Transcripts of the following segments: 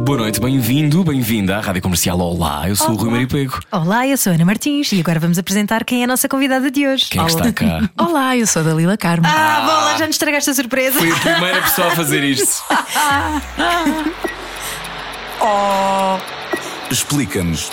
Boa noite, bem-vindo, bem-vinda à Rádio Comercial Olá, eu sou o Rui Maripeco. Olá, eu sou a Ana Martins e agora vamos apresentar quem é a nossa convidada de hoje. Quem é que está cá? Olá, eu sou a Dalila Carmo. Ah, bola, já nos estragaste a surpresa. Fui a primeira pessoa a fazer isto. Explica-nos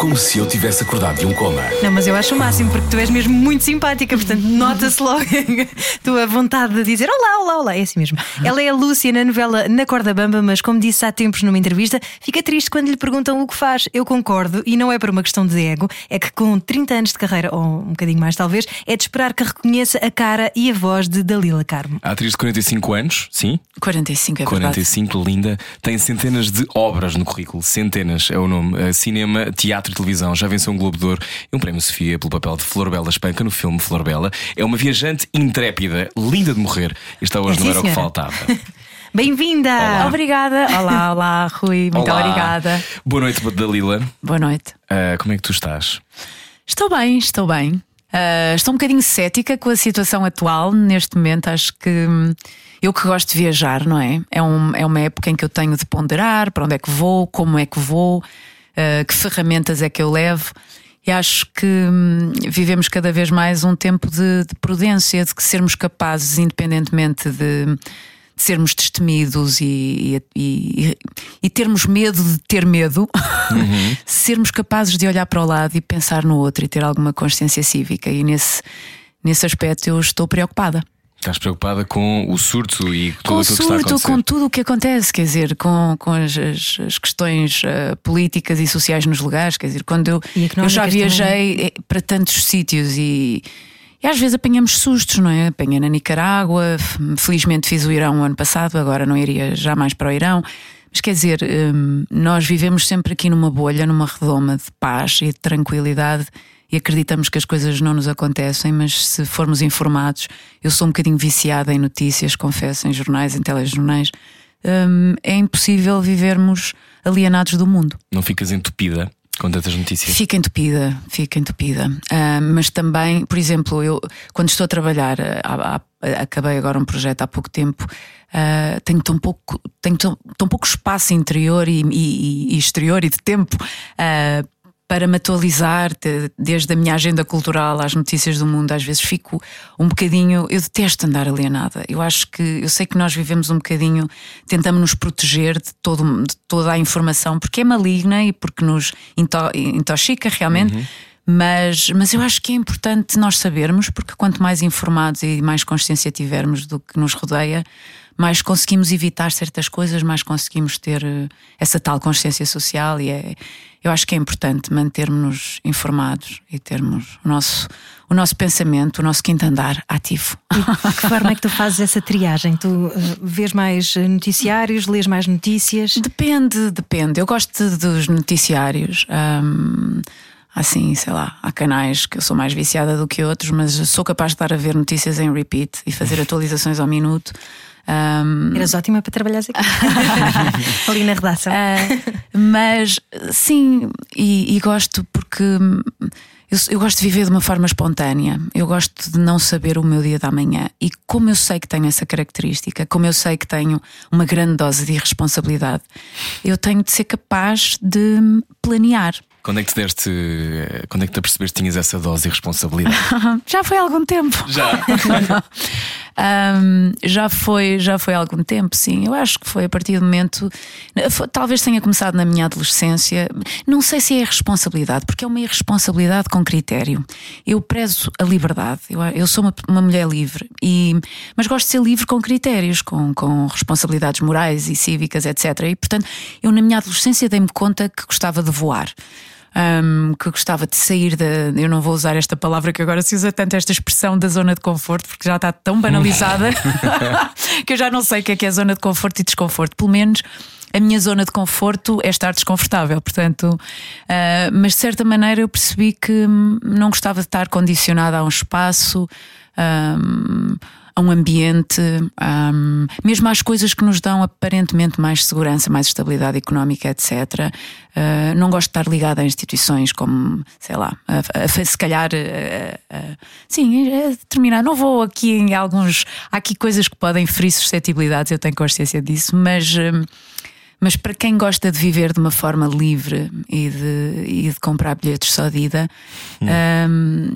como se eu tivesse acordado de um coma. Não, mas eu acho o máximo porque tu és mesmo muito simpática, portanto nota-se logo a tua vontade de dizer olá, olá, olá. É assim mesmo. Ela é a Lúcia na novela Na Corda Bamba, mas como disse há tempos numa entrevista, fica triste quando lhe perguntam o que faz. Eu concordo e não é por uma questão de ego, é que com 30 anos de carreira, ou um bocadinho mais talvez, é de esperar que reconheça a cara e a voz de Dalila Carmo. A atriz de 45 anos, sim? 45 é verdade. 45, linda, tem centenas de obras no currículo, centenas é o nome. Uh, Cinema, teatro e televisão. Já venceu um Globo de Ouro e um prémio Sofia pelo papel de Flor Bela Espanca no filme Flor Bela. É uma viajante intrépida, linda de morrer. E está hoje É, não era o que faltava. Bem-vinda! Obrigada. Olá, olá, Rui. Muito Olá. obrigada. Boa noite, Dalila. Boa noite. Uh, como é que tu estás? Estou bem, estou bem. Ah, estou um bocadinho cética com a situação atual neste momento. Acho que hum, eu que gosto de viajar, não é? É, um- é uma época em que eu tenho de ponderar para onde é que vou, como é que vou, ah, que ferramentas é que eu levo. E acho que hum, vivemos cada vez mais um tempo de, de prudência, de que sermos capazes, independentemente de, de sermos destemidos e, e, e- e termos medo de ter medo, sermos capazes de olhar para o lado e pensar no outro e ter alguma consciência cívica. E nesse, nesse aspecto eu estou preocupada. Estás preocupada com o surto e Com tudo o aquilo que está a surto, acontecer? com tudo o que acontece, quer dizer, com, com as, as- questões eh, políticas e sociais nos lugares, quer dizer, quando eu, eu já viajei eh, para tantos sítios e, e às vezes apanhamos sustos, não é? Apanhei na Nicarágua, felizmente fiz o Irão o ano passado, agora não iria jamais para o Irão. Mas quer dizer, hum, nós vivemos sempre aqui numa bolha, numa redoma de paz e de tranquilidade e acreditamos que as coisas não nos acontecem, mas se formos informados, eu sou um bocadinho viciada em notícias, confesso, em jornais, em telejornais. hum, é impossível vivermos alienados do mundo. Não ficas entupida com tantas notícias? Fica entupida, fica entupida. Ah, mas também, por exemplo, eu quando estou a trabalhar, ah, há- acabei agora um projeto há pouco tempo, ah, tenho tão pouco, tenho tão, tão pouco espaço interior e, e- e exterior e de tempo. ah, para me atualizar de- desde a minha agenda cultural às notícias do mundo, às vezes fico um bocadinho. Eu detesto andar alienada. Eu acho que eu sei que nós vivemos um bocadinho, tentamos nos proteger de, todo, de toda a informação, porque é maligna e porque nos into- intoxica realmente. Mas, mas eu acho que é importante nós sabermos, porque quanto mais informados e mais consciência tivermos do que nos rodeia, mais conseguimos evitar certas coisas, mais conseguimos ter eh, essa tal consciência social. E é, eu acho que é importante mantermos-nos informados e termos o nosso, o nosso pensamento, o nosso quinto andar ativo. De que forma é que tu fazes essa triagem? Tu eh, vês mais eh, noticiários, lês mais notícias? Depende, depende. Eu gosto dos noticiários. hum, assim, sei lá, há canais que eu sou mais viciada do que outros, mas sou capaz de estar a ver notícias em repeat e fazer atualizações ao minuto. Hum, Eras ótima para trabalhares aqui. Ali na redação. ah, mas sim, e, e gosto porque eu, eu gosto de viver de uma forma espontânea. Eu gosto de não saber o meu dia da manhã. E como eu sei que tenho essa característica, como eu sei que tenho uma grande dose de irresponsabilidade, eu tenho de ser capaz de planear. Quando é que te deste. Quando é que te apercebeste que tinhas essa dose de responsabilidade? Já foi há algum tempo. Já. Ahm, já foi já foi há algum tempo, sim. Eu acho que foi a partir do momento. talvez tenha começado na minha adolescência. Não sei se é responsabilidade, porque é uma irresponsabilidade com critério. Eu prezo a liberdade. Eu, eu sou uma, uma mulher livre, e, mas gosto de ser livre com critérios, com, com responsabilidades morais e cívicas, etc. E portanto, eu na minha adolescência dei-me conta que gostava de voar. Ahm, que gostava de sair da. Eu não vou usar esta palavra que agora se usa tanto, esta expressão da zona de conforto, porque já está tão banalizada que eu já não sei o que é que é zona de conforto e desconforto. Pelo menos a minha zona de conforto é estar desconfortável, portanto, ah, mas de certa maneira eu percebi que hum, não gostava de estar condicionada a um espaço. hum, a um ambiente, um, mesmo às coisas que nos dão aparentemente mais segurança, mais estabilidade económica, etc. Uh, não gosto de estar ligada a instituições como, sei lá, a, a, se calhar, a, sim, a determinar. Não vou aqui em alguns. Há aqui coisas que podem ferir suscetibilidades, eu tenho consciência disso, mas. Um, mas para quem gosta de viver de uma forma livre e de, e de comprar bilhetes só de ida, hum. um,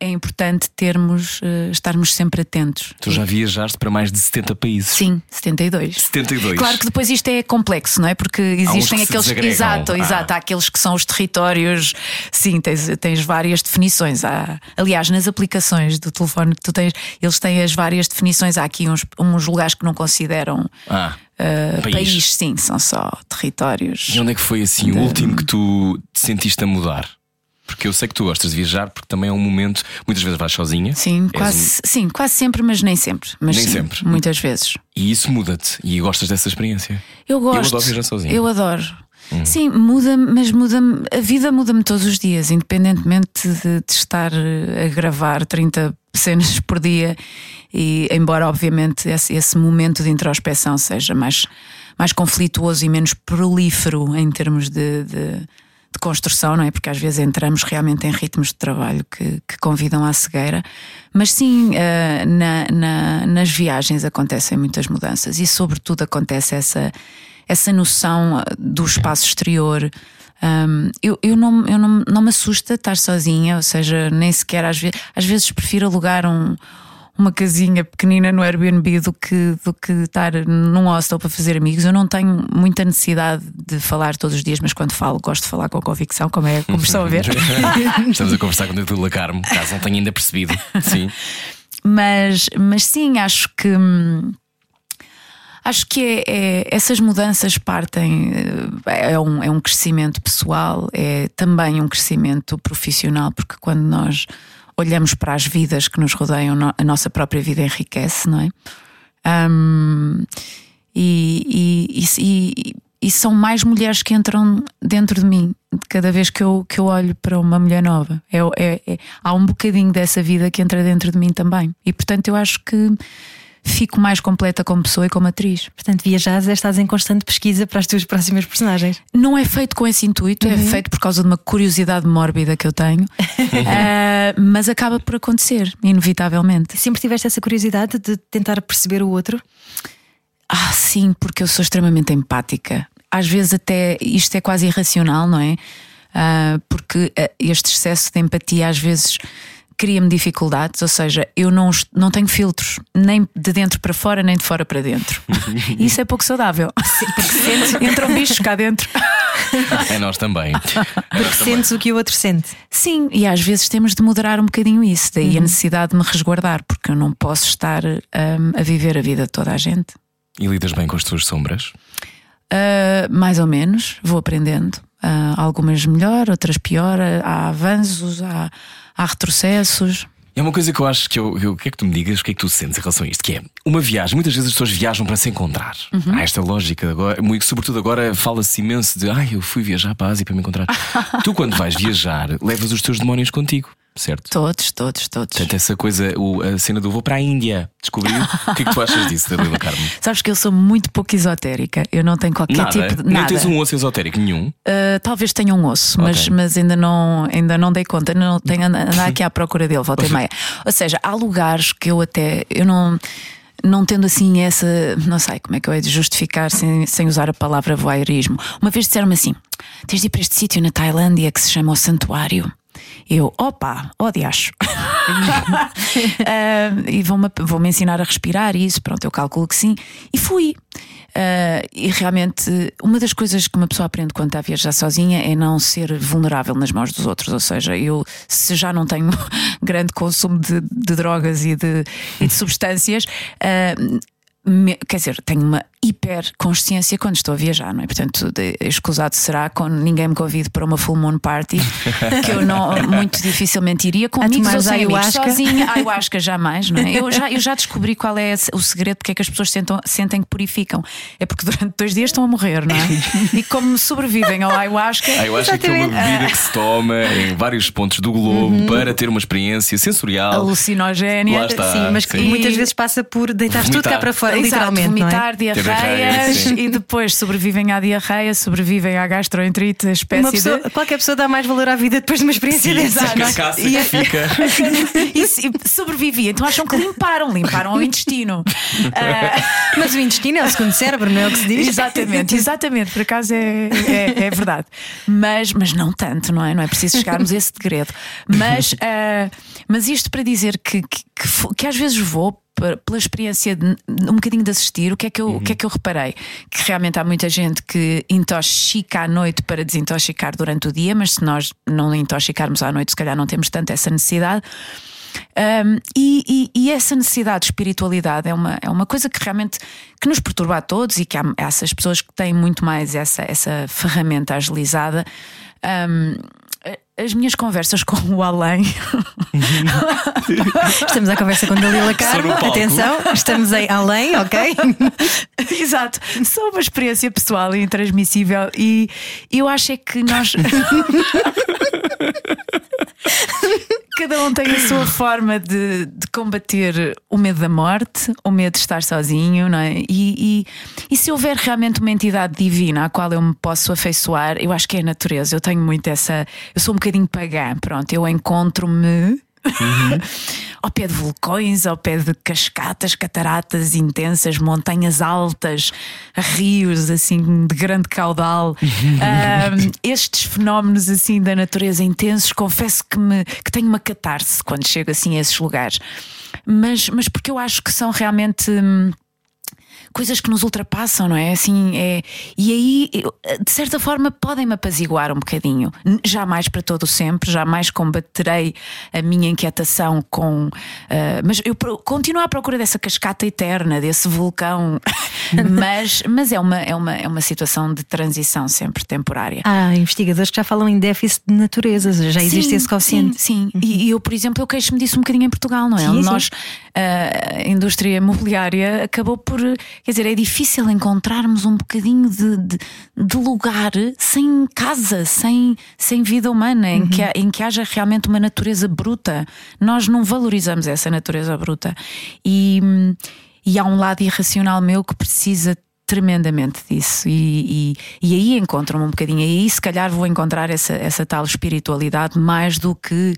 é importante termos, uh, estarmos sempre atentos. Tu já viajaste para mais de 70 países? Sim, 72. 72. Claro que depois isto é complexo, não é? Porque existem aqueles. Exato, ah. exato. Há aqueles que são os territórios. Sim, tens, tens várias definições. Há, aliás, nas aplicações do telefone que tu tens, eles têm as várias definições. Há aqui uns, uns lugares que não consideram. Ah. Uh, país. país. sim, são só territórios. E onde é que foi assim de... o último que tu te sentiste a mudar? Porque eu sei que tu gostas de viajar, porque também é um momento, muitas vezes vais sozinha. Sim, quase, um... sim, quase sempre, mas nem sempre. Mas nem sim, sempre. Muitas vezes. E isso muda-te e gostas dessa experiência. Eu gosto. Eu adoro viajar sozinha. Eu adoro. Hum. Sim, muda, mas muda a vida muda-me todos os dias, independentemente de, de, estar a gravar 30 cenas por dia. E embora, obviamente, esse, esse momento de introspeção seja mais, mais conflituoso e menos prolífero em termos de, de de construção, não é? Porque às vezes entramos realmente em ritmos de trabalho que, que convidam à cegueira. Mas sim, uh, na, na, nas viagens acontecem muitas mudanças e, sobretudo, acontece essa, essa noção eh, do espaço exterior. Um, eu eu, não, eu não, não me assusta estar sozinha, ou seja, nem sequer às vezes, às vezes prefiro alugar um uma casinha pequenina no Airbnb do que, do que estar num hostel para fazer amigos. Eu não tenho muita necessidade de falar todos os dias, mas quando falo, gosto de falar com convicção, como é como estão a ver. Estamos a conversar com o Dr. Carmo, caso não tenha ainda percebido. Sim. mas, mas sim, acho que. Acho que é, é, essas mudanças partem, é um, é um crescimento pessoal, é também um crescimento profissional, porque quando nós olhamos para as vidas que nos rodeiam, a nossa própria vida enriquece, não é? Um, e, e, e, e, são mais mulheres que entram dentro de mim cada vez que eu, que eu olho para uma mulher nova. É, é, é, há um bocadinho dessa vida que entra dentro de mim também. E portanto eu acho que fico mais completa como pessoa e como atriz. Portanto, viajas é estás em constante pesquisa para as tuas próximas personagens. Não é feito com esse intuito, é uhum. é feito por causa de uma curiosidade mórbida que eu tenho, uh, mas acaba por acontecer, inevitavelmente. Sempre tiveste essa curiosidade de tentar perceber o outro? Ah, sim, porque eu sou extremamente empática. Às vezes, até isto é quase irracional, não é? Uh, porque uh, este excesso de empatia às vezes cria-me dificuldades, ou seja, eu não, não tenho filtros, nem de dentro para fora, nem de fora para dentro. Isso é pouco saudável. Porque sentes, entram bichos cá dentro. É nós também. Porque nós sentes também. o que o outro sente. Sim, e às vezes temos de moderar um bocadinho isso, daí uhum. a necessidade de me resguardar, porque eu não posso estar um, a viver a vida de toda a gente. E lidas bem com as tuas sombras? Uh, mais ou menos, vou aprendendo. Uh, algumas melhor, outras pior. Há avanços, há há retrocessos. É uma coisa que eu acho que eu, eu que é que tu me digas, o que é que tu sentes em relação a isto? Que é uma viagem, muitas vezes as pessoas viajam para se encontrar. Uhum. Há esta lógica agora, muito, sobretudo agora fala-se imenso de ai, eu fui viajar para a Ásia para me encontrar. tu, quando vais viajar, levas os teus demónios contigo certo? Todos, todos, todos. Portanto, essa coisa, o, a cena do vou para a Índia, descobriu. o que é que tu achas disso, Dalila Carmo? Sabes que eu sou muito pouco esotérica, eu não tenho qualquer nada. tipo de. Nada. Não tens um osso esotérico nenhum? Uh, talvez tenha um osso, okay. mas, mas ainda, não, ainda não dei conta, não tenho andar aqui à procura dele, volta e meia. Ou seja, há lugares que eu até. Eu não não tendo assim essa, não sei como é que eu hei de justificar sem, sem usar a palavra voyeurismo. Uma vez disseram-me assim: tens de ir para este sítio na Tailândia que se chama o Santuário. Eu, opa, oh diacho. uh, e vão-me vão -me ensinar a respirar isso, pronto, eu calculo que sim. E fui. Uh, e realmente, uma das coisas que uma pessoa aprende quando está a viajar sozinha é não ser vulnerável nas mãos dos outros. Ou seja, eu, se já não tenho grande consumo de, de drogas e de, e de substâncias. Uh, quer dizer, tenho uma hiper consciência quando estou a viajar, não é? Portanto, de, escusado será quando ninguém me convide para uma full moon party, que eu não muito dificilmente iria com amigos ou sem amigos, sozinha. Ayahuasca jamais, não é? Eu já, eu já descobri qual é o segredo porque é que as pessoas sentam, sentem que purificam. É porque durante dois dias estão a morrer, não é? E como sobrevivem ao ayahuasca. A ayahuasca é uma bebida que se toma em vários pontos do globo uhum. para ter uma experiência sensorial. Alucinogénia. Sim, mas que sim. muitas vezes passa por deitar tudo cá para fora, Exato, literalmente. Vomitar, não é? diarreias e depois sobrevivem à diarreia, sobrevivem à gastroenterite, a espécie pessoa, de... Qualquer pessoa dá mais valor à vida depois de uma experiência dessa. Exato. E, fica. e, sobrevive. Então acham que limparam, limparam o intestino. Uh... Mas o intestino é o segundo cérebro, não é o que se diz? Exatamente, exatamente. Por acaso é, é, é verdade. Mas, mas não tanto, não é? Não é preciso chegarmos a esse segredo. Mas, uh, mas isto para dizer que, que, que, que às vezes vou pela experiência de, um bocadinho de assistir, o que, é que eu, uhum. o que é que eu reparei? Que realmente há muita gente que intoxica à noite para desintoxicar durante o dia, mas se nós não intoxicarmos à noite, se calhar não temos tanto essa necessidade. Um, e, e, e, essa necessidade de espiritualidade é uma, é uma coisa que realmente que nos perturba a todos e que há essas pessoas que têm muito mais essa, essa ferramenta agilizada. Um, as minhas conversas com o além. estamos à conversa com Dalila Carmo. Atenção, estamos em além, ok? Exato. Só uma experiência pessoal e intransmissível. E eu acho é que nós. Cada um tem a sua forma de, de, combater o medo da morte, o medo de estar sozinho, não é? E, e, e, se houver realmente uma entidade divina à qual eu me posso afeiçoar, eu acho que é a natureza. Eu tenho muito essa. Eu sou um bocadinho pagã, pronto. Eu encontro-me Uhum. ao pé de vulcões, ao pé de cascatas, cataratas intensas, montanhas altas, rios assim de grande caudal. um, estes fenómenos assim da natureza intensos, confesso que, me, que tenho uma catarse quando chego assim a esses lugares. Mas, mas porque eu acho que são realmente. Hum, coisas que nos ultrapassam, não é? Assim, é, e aí, de certa forma, podem-me apaziguar um bocadinho. Jamais para todo o sempre, jamais combaterei a minha inquietação com. Uh, mas eu continuo à procura dessa cascata eterna, desse vulcão. mas mas é, uma, é, uma, é uma situação de transição sempre temporária. Há investigadores que já falam em déficit de natureza, já existe sim, esse consciente. Sim, sim. Uhum. E eu, por exemplo, eu queixo-me disso um bocadinho em Portugal, não é? Sim, Nós, sim. a indústria imobiliária acabou por Quer dizer, é difícil encontrarmos um bocadinho de, de, de lugar sem casa, sem, sem vida humana, uhum. em, que, em que haja realmente uma natureza bruta. Nós não valorizamos essa natureza bruta. E, e há um lado irracional meu que precisa tremendamente disso e, e, e aí encontro-me um bocadinho. E aí, se calhar, vou encontrar essa, essa tal espiritualidade mais do que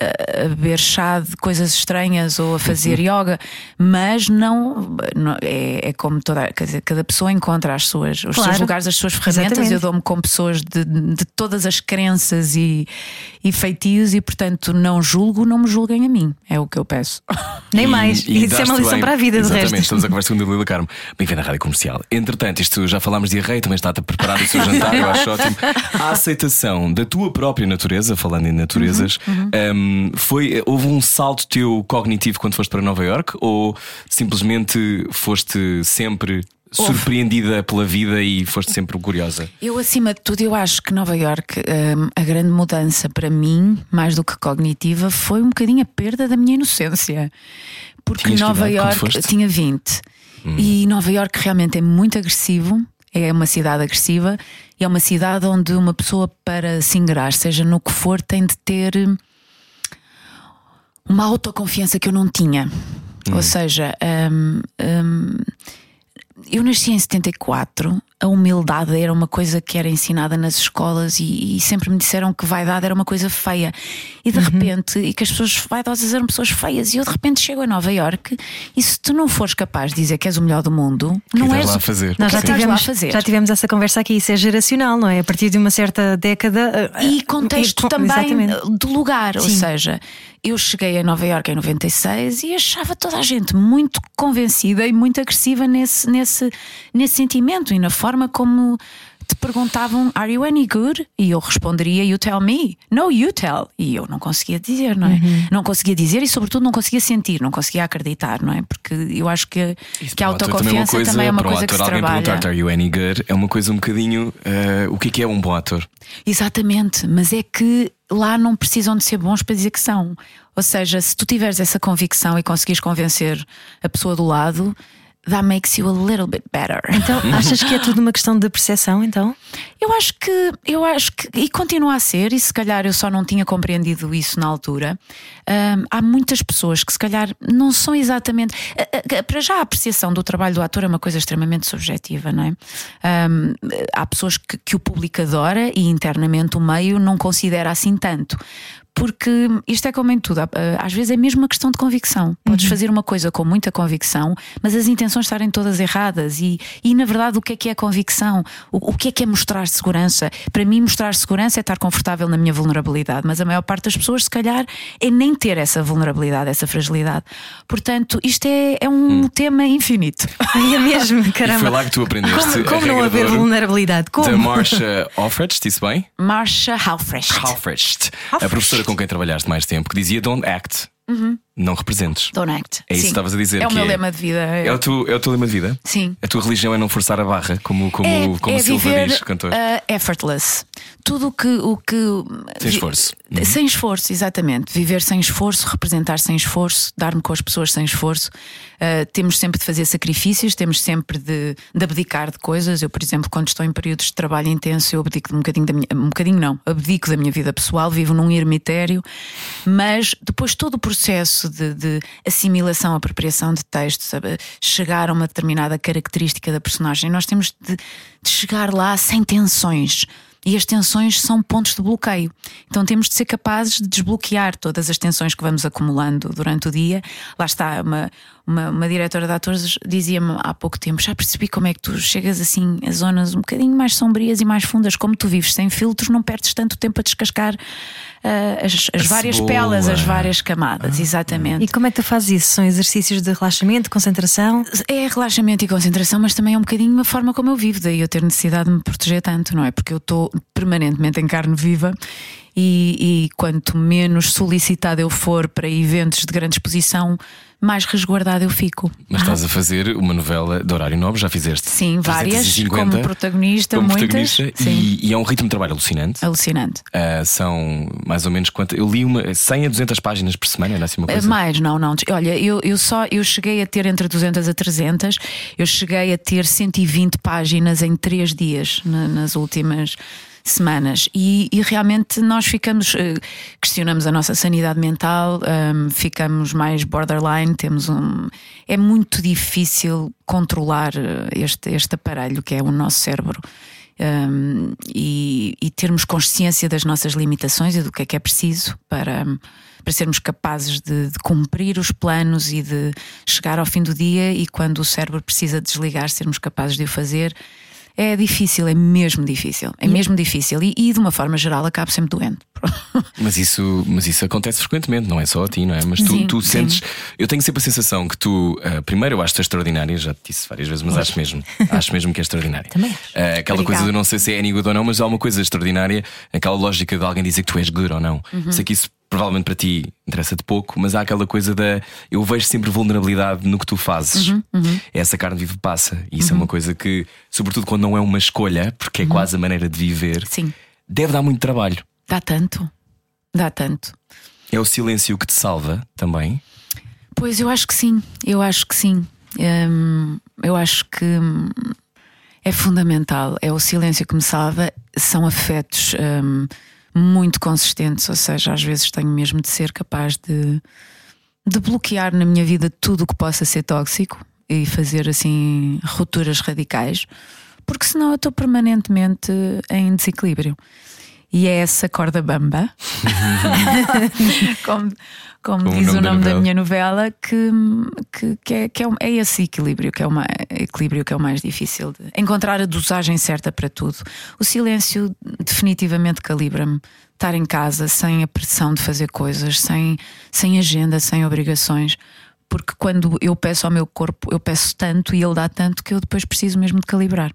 a beber chá de coisas estranhas ou a fazer uhum. yoga, mas não, não é, é, como toda, quer dizer, cada pessoa encontra as suas, os claro. seus lugares, as suas ferramentas. Exatamente. Eu dou-me com pessoas de, de todas as crenças e, e feitios e, portanto, não julgo, não me julguem a mim. É o que eu peço. Nem mais. E, e isso é uma lição bem. para a vida, Exatamente, resto. estamos a conversa com a Lila Carmo. Bem-vindo à Rádio Comercial. Entretanto, isto já falámos de rei, também está a preparar o seu jantar, eu acho ótimo. A aceitação da tua própria natureza, falando em naturezas, uhum, uhum. Um, foi, houve um salto teu cognitivo quando foste para Nova York ou simplesmente foste sempre surpreendida pela vida e foste sempre curiosa? Eu, acima de tudo, eu acho que Nova York, hum, a grande mudança para mim, mais do que cognitiva, foi um bocadinho a perda da minha inocência. Porque Tinhas Nova York tinha 20 hum. e Nova York realmente é muito agressivo. É uma cidade agressiva e é uma cidade onde uma pessoa, para se ingrar, seja no que for, tem de ter uma autoconfiança que eu não tinha. Hum. Ou seja, um, um, eu nasci em 74 a humildade era uma coisa que era ensinada nas escolas e, e, sempre me disseram que vaidade era uma coisa feia. E de uhum. repente, e que as pessoas vaidosas eram pessoas feias. E eu de repente chego a Nova York e se tu não fores capaz de dizer que és o melhor do mundo, que não és lá a fazer. Nós já tivemos, lá a fazer. já tivemos essa conversa aqui. Isso é geracional, não é? A partir de uma certa década. Eh, e contexto e, também exatamente. do lugar. Sim. Ou seja, eu cheguei a Nova York em 96 e achava toda a gente muito convencida e muito agressiva nesse, nesse, nesse sentimento e na forma como te perguntavam Are you any good? E eu responderia You tell me. No, you tell. E eu não conseguia dizer, não é? Uhum. Não conseguia dizer e, sobretudo, não conseguia sentir, não conseguia acreditar, não é? Porque eu acho que, que a Para o ator autoconfiança também é uma para o coisa que ator, se alguém trabalha. perguntar Are you any good? É uma coisa um bocadinho. eh, o que é que é um bom ator? Exatamente, mas é que lá não precisam de ser bons para dizer que são. Ou seja, se tu tiveres essa convicção e conseguires convencer a pessoa do lado, that makes you a little bit better. Então, achas que é tudo uma questão de percepção, então? Eu acho que, eu acho que, e continua a ser, e se calhar eu só não tinha compreendido isso na altura. hum, há muitas pessoas que se calhar não são exatamente. a- a- Para já a apreciação do trabalho do ator é uma coisa extremamente subjetiva, não é? Hum, há pessoas que, que o público adora e internamente o meio não considera assim tanto. Porque isto é como em tudo, há- às vezes é mesmo uma questão de convicção. Podes fazer uma coisa com muita convicção, mas as intenções estarem todas erradas. E, e na verdade, o que é que é convicção? O, o que é que é mostrar segurança? Para mim, mostrar segurança é estar confortável na minha vulnerabilidade, mas a maior parte das pessoas, se calhar, é nem ter essa vulnerabilidade, essa fragilidade. Portanto, isto é, é um tema infinito. É mesmo, E caramba. foi lá que tu aprendeste. Como, a como não haver vulnerabilidade? Como? Da Marsha Offrecht, disse bem? Marsha Halfrecht. Halfrecht, a professora com quem trabalhaste mais tempo, que dizia Don't act, não representes. Don't act. É isso que Sim. estavas a dizer. É o que meu lema de vida. É o, teu, é o teu lema de vida? Sim. A tua religião é não forçar a barra, como, como, como Silva viver, diz, cantor. uh, effortless. Tudo o que, o que. Sem esforço. Uhum. Sem esforço, exatamente. Viver sem esforço, representar sem esforço, dar-me com as pessoas sem esforço. Uh, temos sempre de fazer sacrifícios, temos sempre de, de abdicar de coisas. Eu, por exemplo, quando estou em períodos de trabalho intenso, eu abdico de um bocadinho da minha. Um bocadinho não, abdico da minha vida pessoal, vivo num ermitério, mas depois todo o processo de, de assimilação, apropriação de textos, sabe, chegar a uma determinada característica da personagem, nós temos de, de chegar lá sem tensões. E as tensões são pontos de bloqueio. Então temos de ser capazes de desbloquear todas as tensões que vamos acumulando durante o dia. Lá está, uma, uma, uma diretora de atores dizia-me há pouco tempo: já percebi como é que tu chegas assim a zonas um bocadinho mais sombrias e mais fundas, como tu vives sem filtros, não perdes tanto tempo a descascar ah, as, as várias cebola. pelas, as várias camadas. Exatamente. E como é que tu fazes isso? São exercícios de relaxamento, concentração? É relaxamento e concentração, mas também é um bocadinho a forma como eu vivo, daí eu ter necessidade de me proteger tanto, não é? Porque eu estou permanentemente em carne viva e, e quanto menos solicitada eu for para eventos de grande exposição, mais resguardada eu fico. Mas estás a fazer uma novela de horário nobre, já fizeste? Sim, várias, 350 como protagonista, como muitas. protagonista, Sim. E, e é um ritmo de trabalho alucinante. Alucinante. Ah, são mais ou menos quanto? Eu li uma 100 a 200 páginas por semana, era assim uma coisa. Mais, não, não. Olha, eu, eu só eu cheguei a ter entre 200 a 300, eu cheguei a ter 120 páginas em 3 dias na- nas últimas semanas e, e realmente nós ficamos eh, questionamos a nossa sanidade mental hum, ficamos mais borderline temos um é muito difícil controlar eh, este este aparelho que é o nosso cérebro um, e, e termos consciência das nossas limitações e do que é que é preciso para, para sermos capazes de, de cumprir os planos e de chegar ao fim do dia e quando o cérebro precisa desligar, sermos capazes de o fazer. É difícil, é mesmo difícil, é mesmo difícil e, e de uma forma geral acabo sempre doente. Mas isso, mas isso acontece frequentemente, não é só a ti, não é? Mas tu, Sim, tu sim. sentes. Eu tenho sempre a sensação que tu, ah, primeiro, eu acho-te extraordinária, já te disse várias vezes, mas acho mesmo. acho mesmo que é extraordinária. Também acho. Ah, aquela coisa Obrigada. de não sei se é any good ou não, mas há uma coisa extraordinária, aquela lógica de alguém dizer que tu és good ou não. Uhum. Sei que isso provavelmente para ti interessa-te pouco, mas há aquela coisa da. Eu vejo sempre vulnerabilidade no que tu fazes. Uhum, Essa carne vive passa. E isso é uma coisa que, sobretudo quando não é uma escolha, porque é quase a maneira de viver, Uhum. Sim. deve dar muito trabalho. Dá tanto, dá tanto. É o silêncio que te salva também. Pois eu acho que sim, eu acho que sim. Hum, eu acho que é fundamental. É o silêncio que me salva. São afetos hum, muito consistentes, ou seja, às vezes tenho mesmo de ser capaz de, de bloquear na minha vida tudo o que possa ser tóxico e fazer assim rupturas radicais, porque senão eu estou permanentemente em desequilíbrio. E é essa corda bamba, como, como Como o diz nome o da nome da novela. minha novela, que, que, que é, que é, um- é esse equilíbrio que é, uma, equilíbrio que é o mais difícil de encontrar a dosagem certa para tudo. O silêncio definitivamente calibra-me. Estar em casa sem a pressão de fazer coisas, sem, sem agenda, sem obrigações. Porque quando eu peço ao meu corpo, eu peço tanto e ele dá tanto que eu depois preciso mesmo de calibrar.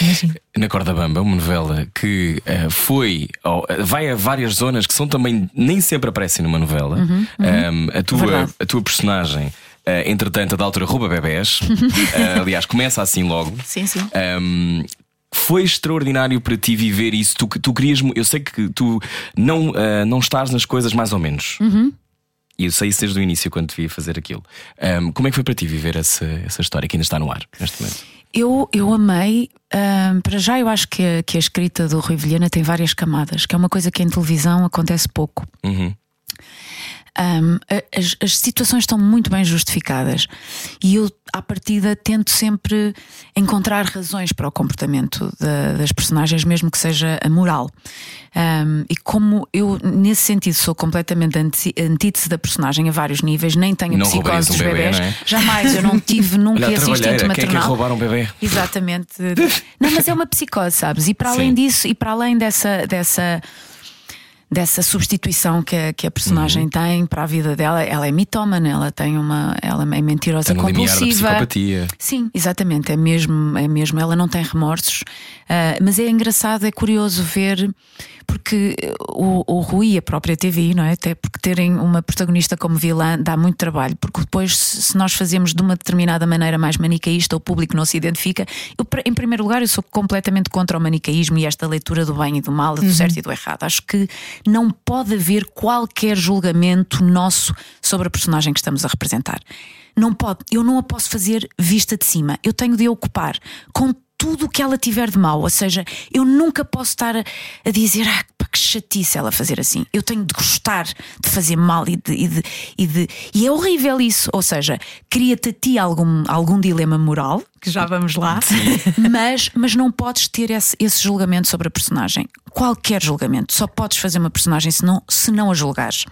Imagina. Na Corda Bamba, uma novela que eh, foi, ao- vai a várias zonas que são também nem sempre aparecem numa novela. Um, a, tua, Verdade. a tua personagem, eh, entretanto, a da altura rouba bebés. Eh, aliás, começa assim logo. Sim, sim. Um, foi extraordinário para ti viver isso. Tu, tu querias. Eu sei que tu não, ah, não estás nas coisas mais ou menos. E eu sei isso desde o início quando te vi fazer aquilo. Um, como é que foi para ti viver essa, essa história que ainda está no ar neste momento? Eu, eu amei, ahm, para já eu acho que a, que a escrita do Rui Vilhena tem várias camadas, que é uma coisa que em televisão acontece pouco. Uhum. A- as, as situações estão muito bem justificadas e eu, à partida, tento sempre encontrar razões para o comportamento da- das personagens, mesmo que seja a moral. Ahm, e como eu, nesse sentido, sou completamente anti, antítese da personagem a vários níveis, nem tenho Não psicose roubarias um dos bebé, bebés, é? jamais, eu não tive nunca esse instinto quem maternal. quer roubar um bebê? Exatamente. Não, mas é uma psicose, sabes? E para além Sim. disso, e para além dessa, dessa, dessa substituição que a, que a personagem Uhum. tem para a vida dela, ela é mitómana, ela tem uma. Ela é mentirosa Está no limiar da compulsiva. psicopatia. Sim, exatamente, é mesmo, é mesmo, ela não tem remorsos, Ah, mas é engraçado, é curioso ver, porque o, o Rui e a própria TVI, não é? Até porque terem uma protagonista como vilã dá muito trabalho, porque depois, se nós fazemos de uma determinada maneira mais manicaísta, o público não se identifica. Eu, em primeiro lugar, eu sou completamente contra o manicaísmo e esta leitura do bem e do mal, do certo e do errado. Acho que não pode haver qualquer julgamento nosso sobre a personagem que estamos a representar. Não pode, eu não a posso fazer vista de cima. Eu tenho de a ocupar com tudo o que ela tiver de mal. Ou seja, eu nunca posso estar a, a dizer ah, pá, que chatice ela fazer assim. Eu tenho de gostar de fazer mal e de. E, de, e, de- e é horrível isso. Ou seja, cria-te a ti algum, algum dilema moral, que já vamos lá, mas, mas não podes ter esse, esse julgamento sobre a personagem. Qualquer julgamento. Só podes fazer uma personagem se não, se não a julgares.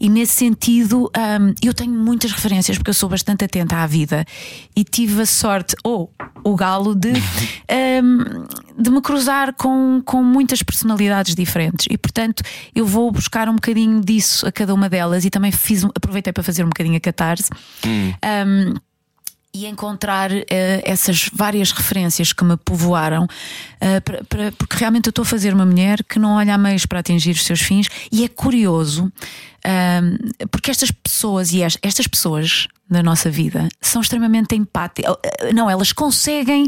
E nesse sentido, hum, eu tenho muitas referências porque eu sou bastante atenta à vida e tive a sorte, ou o galo, de, hum, de me cruzar com, com muitas personalidades diferentes. E portanto, eu vou buscar um bocadinho disso a cada uma delas e também fiz, um- aproveitei para fazer um bocadinho a catarse. Hum, e encontrar eh, essas várias referências que me povoaram, eh, para- para- porque realmente eu estou a fazer uma mulher que não olha a meios para atingir os seus fins, e é curioso, ahm, porque estas pessoas e es- estas pessoas na nossa vida são extremamente empáticas. Não, elas conseguem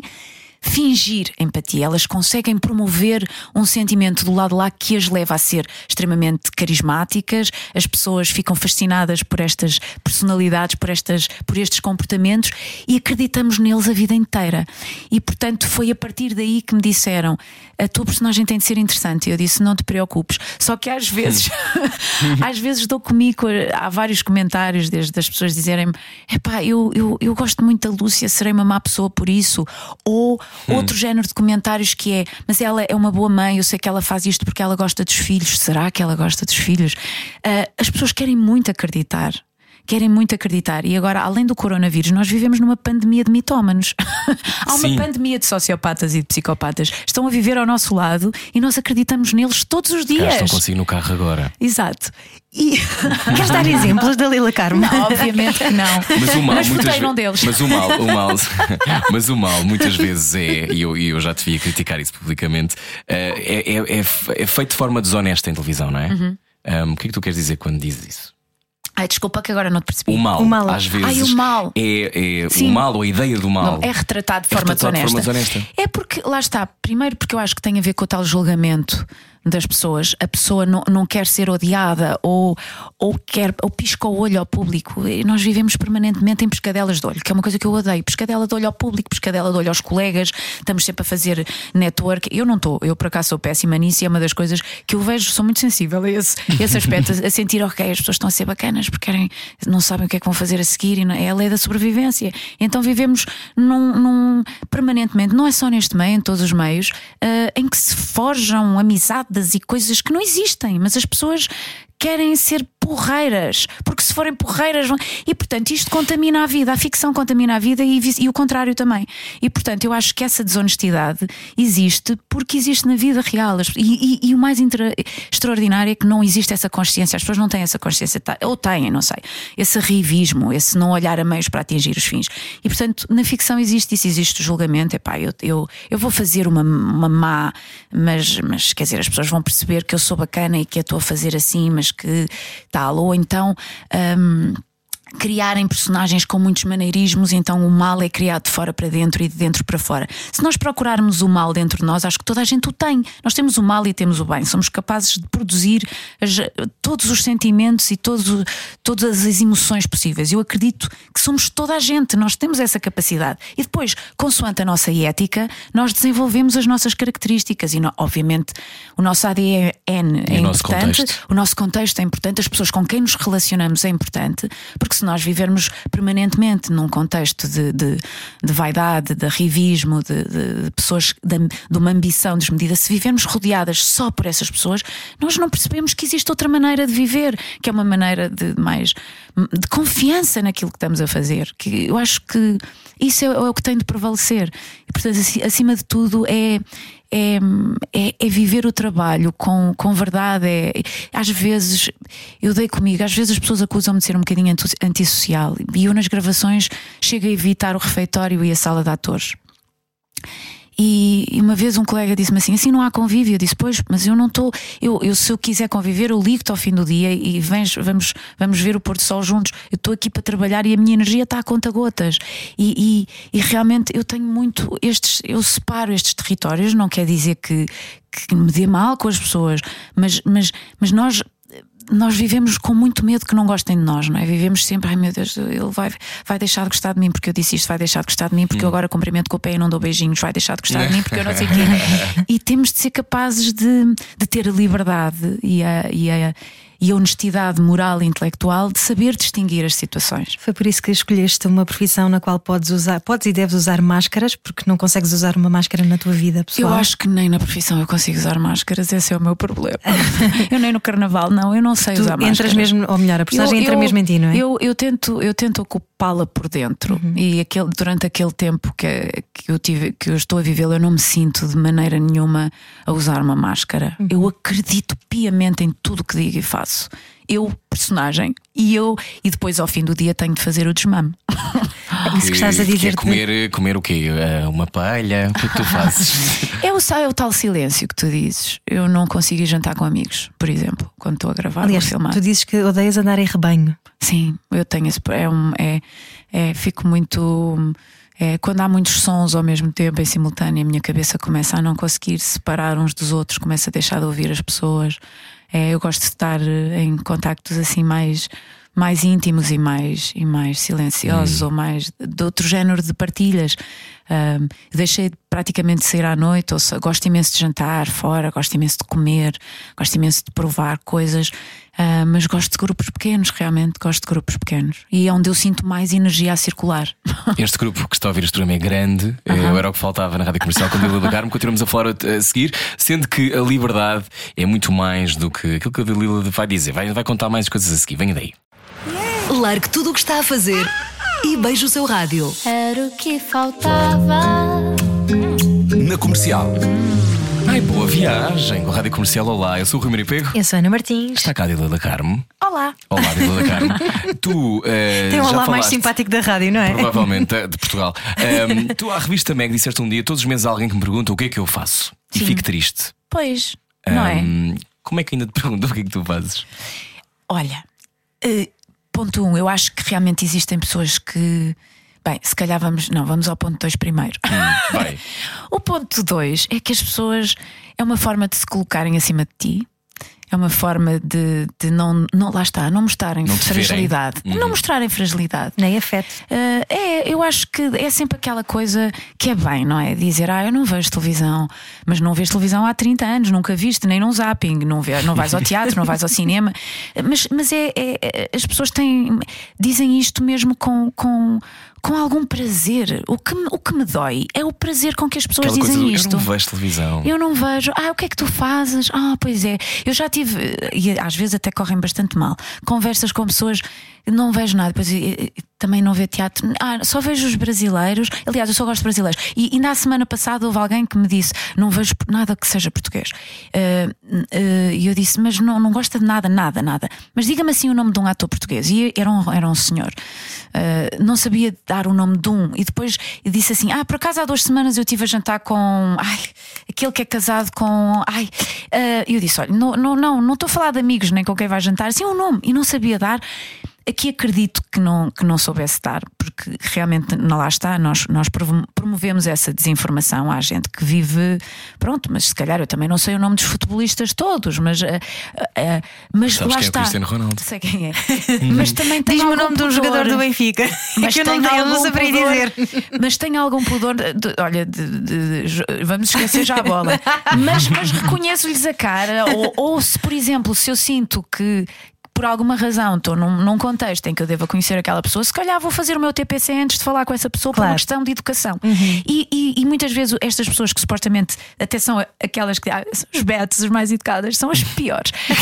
fingir empatia, elas conseguem promover um sentimento do lado lá que as leva a ser extremamente carismáticas, as pessoas ficam fascinadas por estas personalidades, por, estas, por estes comportamentos e acreditamos neles a vida inteira. E portanto foi a partir daí que me disseram: a tua personagem tem de ser interessante. E eu disse: não te preocupes. Só que às vezes, às vezes dou comigo, há vários comentários desde as pessoas dizerem-me: epá, eu, eu, eu gosto muito da Lúcia, serei uma má pessoa por isso. Ou outro género de comentários que é: mas ela é uma boa mãe, eu sei que ela faz isto porque ela gosta dos filhos. Será que ela gosta dos filhos? Ah, as pessoas querem muito acreditar. Querem muito acreditar. E agora, além do coronavírus, nós vivemos numa pandemia de mitómanos. Há uma Sim. pandemia de sociopatas e de psicopatas. Estão a viver ao nosso lado e nós acreditamos neles todos os dias. estão consigo no carro agora. Exato. E. Queres dar exemplos da Lila Carmo? Não, obviamente que não. Mas o mal, Mas muitas num deles. Mas o mal, o mal, mas o mal muitas vezes é, e eu, eu já te vi a criticar isso publicamente, eh, é, é, é é feito de forma desonesta em televisão, não é? Uhum. Um, o que é que tu queres dizer quando dizes isso? Ai, desculpa que agora não te percebi. O mal, O mal. às vezes. Ai, o mal. É, é o mal ou a ideia do mal. Não, é retratado de É forma retratado de desonesta. forma desonesta. É porque, lá está, primeiro porque eu acho que tem a ver com o tal julgamento das pessoas. A pessoa não, não quer ser odiada ou, ou, quer, ou pisca o olho ao público. E nós vivemos permanentemente em pescadelas de olho, que é uma coisa que eu odeio. Pescadela de olho ao público, pescadela de olho aos colegas, estamos sempre a fazer network. Eu não estou, eu por acaso sou péssima nisso e é uma das coisas que eu vejo, sou muito sensível a esse, esse aspecto, a sentir, ok, as pessoas estão a ser bacanas porque querem, não sabem o que é que vão fazer a seguir e não- é a lei da sobrevivência. Então vivemos num, num- permanentemente, não é só neste meio, em todos os meios, ah, em que se forjam amizades e coisas que não existem, mas as pessoas querem ser porreiras, porque se forem porreiras vão... E portanto, isto contamina a vida, a ficção contamina a vida e, e, o contrário também. E portanto, eu acho que essa desonestidade existe porque existe na vida real. E, e, e o mais intra... extraordinário é que não existe essa consciência, as pessoas não têm essa consciência, ou têm, não sei, esse rivismo, esse não olhar a meios para atingir os fins. E portanto, na ficção existe isso, existe o julgamento. Epá, eu, eu, eu vou fazer uma, uma má, mas, mas quer dizer, as pessoas vão perceber que eu sou bacana e que eu estou a fazer assim, mas que tal, ou então. Um, criarem personagens com muitos maneirismos, então o mal é criado de fora para dentro e de dentro para fora. Se nós procurarmos o mal dentro de nós, acho que toda a gente o tem. Nós temos o mal e temos o bem. Somos capazes de produzir as, todos os sentimentos e todos, todas as emoções possíveis. Eu acredito que somos toda a gente, nós temos essa capacidade. E depois, consoante a nossa ética, nós desenvolvemos as nossas características e, obviamente, o nosso ADN é o importante, nosso o nosso contexto é importante, as pessoas com quem nos relacionamos é importante, porque se nós vivermos permanentemente num contexto de, de, de vaidade, de arrivismo, de, de pessoas de, de, uma ambição desmedida, se vivermos rodeadas só por essas pessoas, nós não percebemos que existe outra maneira de viver, que é uma maneira de mais de confiança naquilo que estamos a fazer. Que eu acho que isso é, é o que tem de prevalecer. E, portanto, acima de tudo, é, é, é, é, viver o trabalho com, com verdade. É, às vezes, eu dei comigo, às vezes as pessoas acusam-me de ser um bocadinho antissocial e eu nas gravações chego a evitar o refeitório e a sala de atores. E, uma vez um colega disse-me assim: assim não há convívio. Eu disse: Pois, mas eu não estou. Eu, eu, se eu quiser conviver, eu ligo-te ao fim do dia e vens, vamos, vamos ver o pôr do sol juntos. Eu estou aqui para trabalhar e a minha energia está a conta gotas. E, e, e, realmente eu tenho muito estes. Eu separo estes territórios, não quer dizer que, que me dê mal com as pessoas, mas, mas, mas nós nós vivemos com muito medo que não gostem de nós, não é? Vivemos sempre, ai meu Deus, ele vai, vai deixar de gostar de mim porque eu disse isto, vai deixar de gostar de mim porque hum. eu agora cumprimento com o pé e não dou beijinhos, vai deixar de gostar de mim porque eu não sei o quê. E temos de ser capazes de, de ter a liberdade e a, e a e a honestidade moral e intelectual de saber distinguir as situações. Foi por isso que escolheste uma profissão na qual podes usar, podes e deves usar máscaras, porque não consegues usar uma máscara na tua vida pessoal. Eu acho que nem na profissão eu consigo usar máscaras, esse é o meu problema. eu nem no carnaval, não, eu não sei tu usar máscaras. Entras mesmo, ou melhor, a personagem eu, entra eu, mesmo em ti, não é? Eu, eu tento, eu tento ocupá-la por dentro uhum. e aquele, durante aquele tempo que, que, eu tive, que eu estou a viver, eu não me sinto de maneira nenhuma a usar uma máscara. Uhum. Eu acredito piamente em tudo que digo e faço eu, personagem, e eu, e depois ao fim do dia tenho de fazer o desmame. É isso que estás a dizer. É comer, comer o quê? Eh, uma palha? O que é que tu fazes? é, o, é o tal silêncio que tu dizes. Eu não consigo ir jantar com amigos, por exemplo, quando estou a gravar Aliás, ou filmar. Tu dizes que odeias andar em rebanho. Sim, eu tenho esse. É, um, é, é, fico muito. É, quando há muitos sons ao mesmo tempo, em simultâneo, a minha cabeça começa a não conseguir separar uns dos outros, começa a deixar de ouvir as pessoas. É, eu gosto de estar eh, em contactos assim mais mais íntimos e mais, e mais silenciosos hum. ou mais de outro género de partilhas. Um, deixei praticamente de sair à noite, ou seja, gosto imenso de jantar fora, gosto imenso de comer, gosto imenso de provar coisas, uh, mas gosto de grupos pequenos, realmente gosto de grupos pequenos. E é onde eu sinto mais energia a circular. Este grupo que está a ouvir este programa é grande, uh eh, -huh. era o que faltava na rádio comercial quando eu Carmo. Continuamos a falar a, seguir, sendo que a liberdade é muito mais do que aquilo que a Dalila vai dizer, vai, vai contar mais coisas a seguir. Venha daí. Largue tudo o que está a fazer e beije o seu rádio. Era o que faltava. Na comercial. Ai, boa viagem com a Rádio Comercial. Olá, eu sou o Rui Maripeiro. Eu sou a Ana Martins. Está cá a Dila da Carmo. Olá. Olá, Dila da Carmo. tu. Uh, Tem um olá falaste, mais simpático da rádio, não é? Provavelmente, eh, de Portugal. Um, tu, à revista Meg, disseste um dia: todos os meses há alguém que me pergunta o que é que eu faço. Sim. E fico triste. Pois, não é? Como é que ainda te perguntam o que é que tu fazes? Olha, uh, ponto um, eu acho que realmente existem pessoas que. Bem, se calhar vamos. Não, vamos ao ponto 2 primeiro. Hum, o ponto 2 é que as pessoas. É uma forma de se colocarem acima de ti. É uma forma de, de não, não. Lá está, não mostrarem não fragilidade. Uhum. Não mostrarem fragilidade. Nem afeto. Uh, é, eu acho que é sempre aquela coisa que é bem, não é? Dizer, ah, eu não vejo televisão, mas não vês televisão há 30 anos, nunca viste, nem num zapping, não, vê, não vais ao teatro, não vais ao cinema. Mas, mas é, é- as pessoas têm, dizem isto mesmo com, com, com algum prazer. O que, me- o que me dói é o prazer com que as pessoas Aquela dizem do, isto. Eu não vejo televisão. Eu não vejo. Ah, o que é que tu fazes? Ah, pois é. Eu já tive, e às vezes até correm bastante mal, conversas com pessoas, não vejo nada, depois também não vê teatro. Ah, só vejo os brasileiros. Aliás, eu só gosto de brasileiros. E, e na semana passada houve alguém que me disse: não vejo nada que seja português. Eh, eh, E eu disse: mas não, não gosta de nada, nada, nada. Mas diga-me assim o nome de um ator português. E era um, era um senhor. Eh, não sabia dar o nome de um. E depois disse assim: ah, por acaso há duas semanas eu estive a jantar com. Ai, aquele que é casado com. Ai. E eu disse: olha, não não, não, estou a falar de amigos nem com quem vai jantar, assim um nome. E não sabia dar. Aqui acredito que não, que não soubesse dar, porque realmente não lá está, nós, nós promo- promovemos essa desinformação à gente que vive. Pronto, mas se calhar eu também não sei o nome dos futebolistas todos, mas, eh, eh, mas Sabes lá quem é está. Cristiano Ronaldo? Sei quem é. mas também tem Diz-me o nome de um pudor. jogador do Benfica. Mas que eu não, tem eu não pudor, dizer. Mas tem algum pudor. de- de- olha, de- de- de- vamos esquecer já a bola. Mas, mas reconheço-lhes a cara. Ou, ou se, por exemplo, se eu sinto que. Por alguma razão estou num, num contexto em que eu deva conhecer aquela pessoa, se calhar vou fazer o meu TPC antes de falar com essa pessoa por Claro. uma questão de educação. E, e- e muitas vezes estas pessoas que supostamente até são aquelas que ah, são os betos, os mais educadas, são as piores.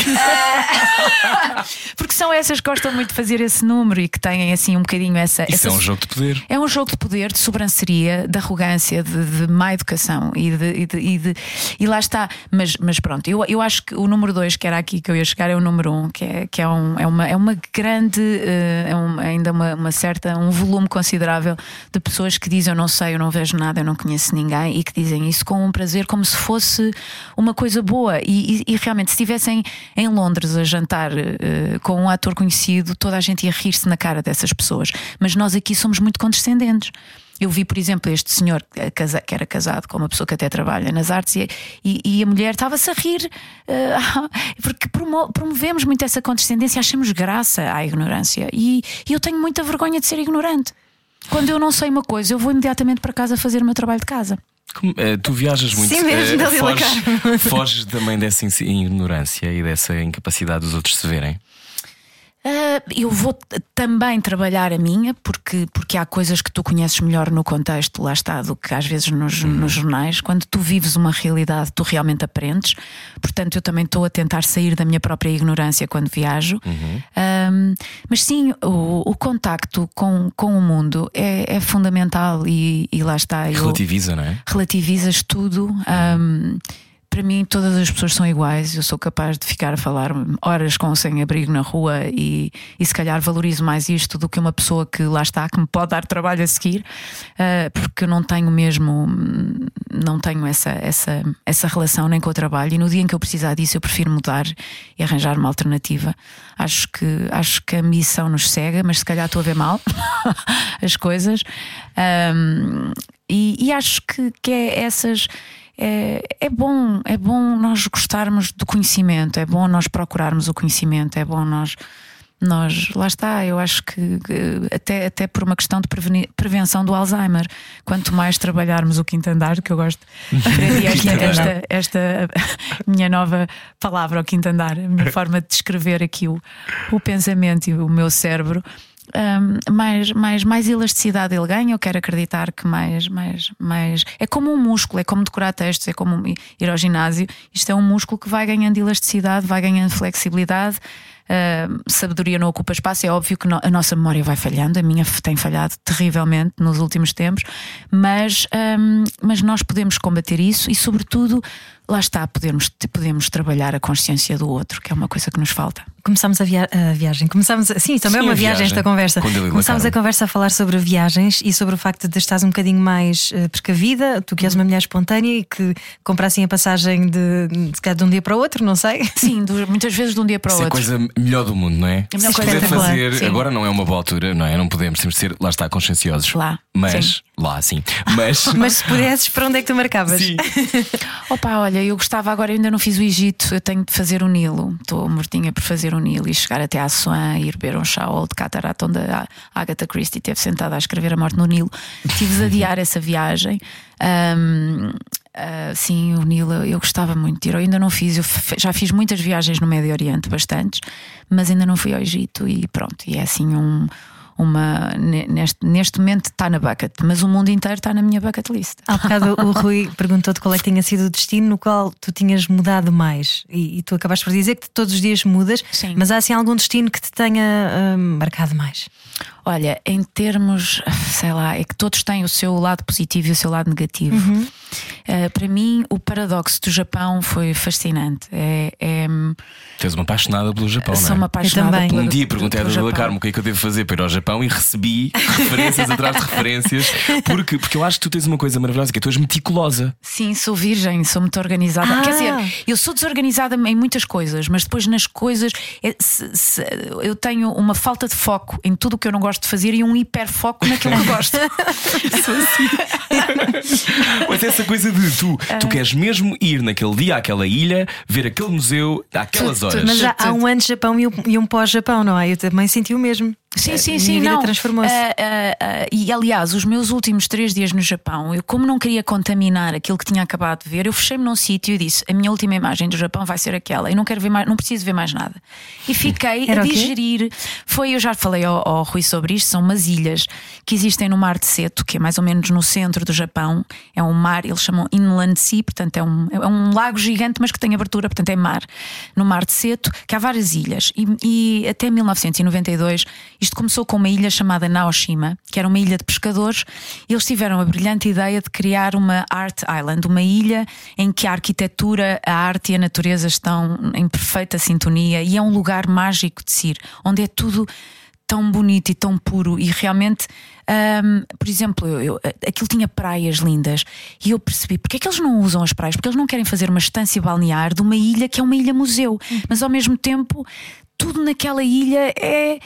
Porque são essas que gostam muito de fazer esse número e que têm assim um bocadinho essa. Isso essa é um jogo de poder. é um jogo de poder, de sobranceria, de arrogância, de, de má educação e, de, e, de- e de- e lá está. Mas, mas pronto, eu, eu acho que o número 2, que era aqui que eu ia chegar, é o número 1, um, que, é, que é, um, é, uma, é uma grande, eh, é um- ainda uma, uma certa, um volume considerável de pessoas que dizem eu não sei, eu não vejo nada, eu não conheço ninguém e que dizem isso com um prazer, como se fosse uma coisa boa. E, e- e realmente, se estivessem em Londres a jantar eh, com um ator conhecido, toda a gente ia rir-se na cara dessas pessoas. Mas nós aqui somos muito condescendentes. Eu vi, por exemplo, este senhor que casa- que era casado com uma pessoa que até trabalha nas artes e, e- e a mulher estava-se a rir eh, porque promo- promovemos muito essa condescendência, achamos graça à ignorância e, e eu tenho muita vergonha de ser ignorante. Quando eu não sei uma coisa, eu vou imediatamente para casa fazer o meu trabalho de casa. Como, eh, tu viajas muito. Sim mesmo, Dalila foges, foges também dessa ignorância e dessa incapacidade dos outros se verem. Ah, eu vou também trabalhar a minha, porque, porque há coisas que tu conheces melhor no contexto, lá está, do que às vezes nos, nos jornais. Quando tu vives uma realidade, tu realmente aprendes. Portanto, eu também estou a tentar sair da minha própria ignorância quando viajo. Ahm, mas sim, o, o contacto com, com o mundo é, é fundamental e, e lá está. eu- Relativiza, não é? relativizas tudo. Ahm, para mim, todas as pessoas são iguais. Eu sou capaz de ficar a falar horas com um sem-abrigo na rua e, e se calhar valorizo mais isto do que uma pessoa que lá está, que me pode dar trabalho a seguir, ah, porque eu não tenho mesmo, não tenho essa, essa, essa relação nem com o trabalho. E no dia em que eu precisar disso, eu prefiro mudar e arranjar uma alternativa. Acho que, acho que a missão nos cega, mas se calhar estou a ver mal as coisas. Ahm, e, e acho que, que é essas. É, é bom, é bom nós gostarmos do conhecimento, é bom nós procurarmos o conhecimento, é bom nós. Nós, lá está, eu acho que até, até por uma questão de prevenção do Alzheimer, quanto mais trabalharmos o quinto andar, que eu gosto, aprendi esta, esta, esta minha nova palavra, o quinto andar, a minha forma de descrever aqui o, o pensamento e o meu cérebro, hum, mais, mais, mais elasticidade ele ganha. Eu quero acreditar que mais, mais, mais. É como um músculo, é como decorar textos, é como ir ao ginásio. Isto é um músculo que vai ganhando elasticidade, vai ganhando flexibilidade. hum, sabedoria não ocupa espaço. É óbvio que no- a nossa memória vai falhando, a minha tem falhado terrivelmente nos últimos tempos, mas, hum, mas nós podemos combater isso e, sobretudo, lá está, podemos, podemos trabalhar a consciência do outro, que é uma coisa que nos falta. Começámos a, via- a viagem. Começámos, a- sim, também Sim, é uma a viagem, viagem. esta conversa. Começámos a conversa a falar sobre viagens e sobre o facto de estás um bocadinho mais eh, precavida. Tu que és uma mulher espontânea e que compra assim a passagem de, de, de um dia para o outro, não sei. Sim, do- muitas vezes de um dia para o Isso é a outro. coisa melhor do mundo, não é? A melhor Se coisa fazer, Sim. agora não é uma boa altura, não é? Não podemos, temos de ser, lá está, conscienciosos. Lá. Mas, lá sim. Mas. Mas se pudesses, para onde é que tu marcavas? Sim. Opa, olha, eu gostava agora, eu ainda não fiz o Egito, eu tenho de fazer o Nilo. Estou mortinha por fazer o Nilo e chegar até à Assuã, ir beber um chá ou de catarata, onde a Agatha Christie esteve sentada a escrever a morte no Nilo. Tive de adiar essa viagem. Um, Uh, sim, o Nilo eu gostava muito de ir. Eu ainda não fiz, eu já fiz muitas viagens no Médio Oriente, bastantes, mas ainda não fui ao Egito e pronto. E é assim um, uma. Neste, neste momento está na bucket, mas o mundo inteiro está na minha bucket list. Há bocado o Rui perguntou-te qual é que tinha sido o destino no qual tu tinhas mudado mais. E, e tu acabaste por dizer que todos os dias mudas, Sim. mas há assim algum destino que te tenha hum, marcado mais? Olha, em termos, sei lá, é que todos têm o seu lado positivo e o seu lado negativo. Uhum. Uh, para mim, o paradoxo do Japão foi fascinante. É, é, Tens uma apaixonada pelo Japão, sou não uma é? apaixonada também. pela- Um dia perguntei à pelo Dona. Carmo o que é que eu devo fazer para ir ao Japão e recebi referências atrás de referências, porque, porque eu acho que tu tens uma coisa maravilhosa que é tu és meticulosa. Sim, sou virgem, sou muito organizada. Ah. Quer dizer, eu sou desorganizada em muitas coisas, mas depois nas coisas é- eu tenho uma falta de foco em tudo o que eu não gosto de fazer e um hiperfoco naquilo que gosto. Sou assim. Mas essa coisa de tu, Ah. tu queres mesmo ir naquele dia àquela ilha, ver aquele museu àquelas horas. Mas há, há um antes-Japão e um, e um pós-Japão, não é? Eu também senti o mesmo. Sim, sim, minha sim, vida não. transformou-se. Ah, ah, ah, e aliás, os meus últimos três dias no Japão, eu, como não queria contaminar aquilo que tinha acabado de ver, eu fechei-me num sítio e disse: a minha última imagem do Japão vai ser aquela. E não quero ver mais, não preciso ver mais nada. E fiquei Era a digerir. Foi, eu já falei ao, ao Rui sobre isto, são umas ilhas que existem no Mar de Seto, que é mais ou menos no centro do Japão. É um mar, eles chamam Inland Sea, portanto é um, é um lago gigante, mas que tem abertura, portanto é mar. No Mar de Seto, que há várias ilhas. E, e até 1992, isto começou com uma ilha chamada Naoshima, que era uma ilha de pescadores. E eles tiveram a brilhante ideia de criar uma Art Island, uma ilha em que a arquitetura, a arte e a natureza estão em perfeita sintonia e é um lugar mágico de se ir, onde é tudo tão bonito e tão puro. E realmente, hum, por exemplo, eu, eu- aquilo tinha praias lindas e eu percebi porque é que eles não usam as praias, porque eles não querem fazer uma estância balnear de uma ilha que é uma ilha museu, mas ao mesmo tempo tudo naquela ilha é,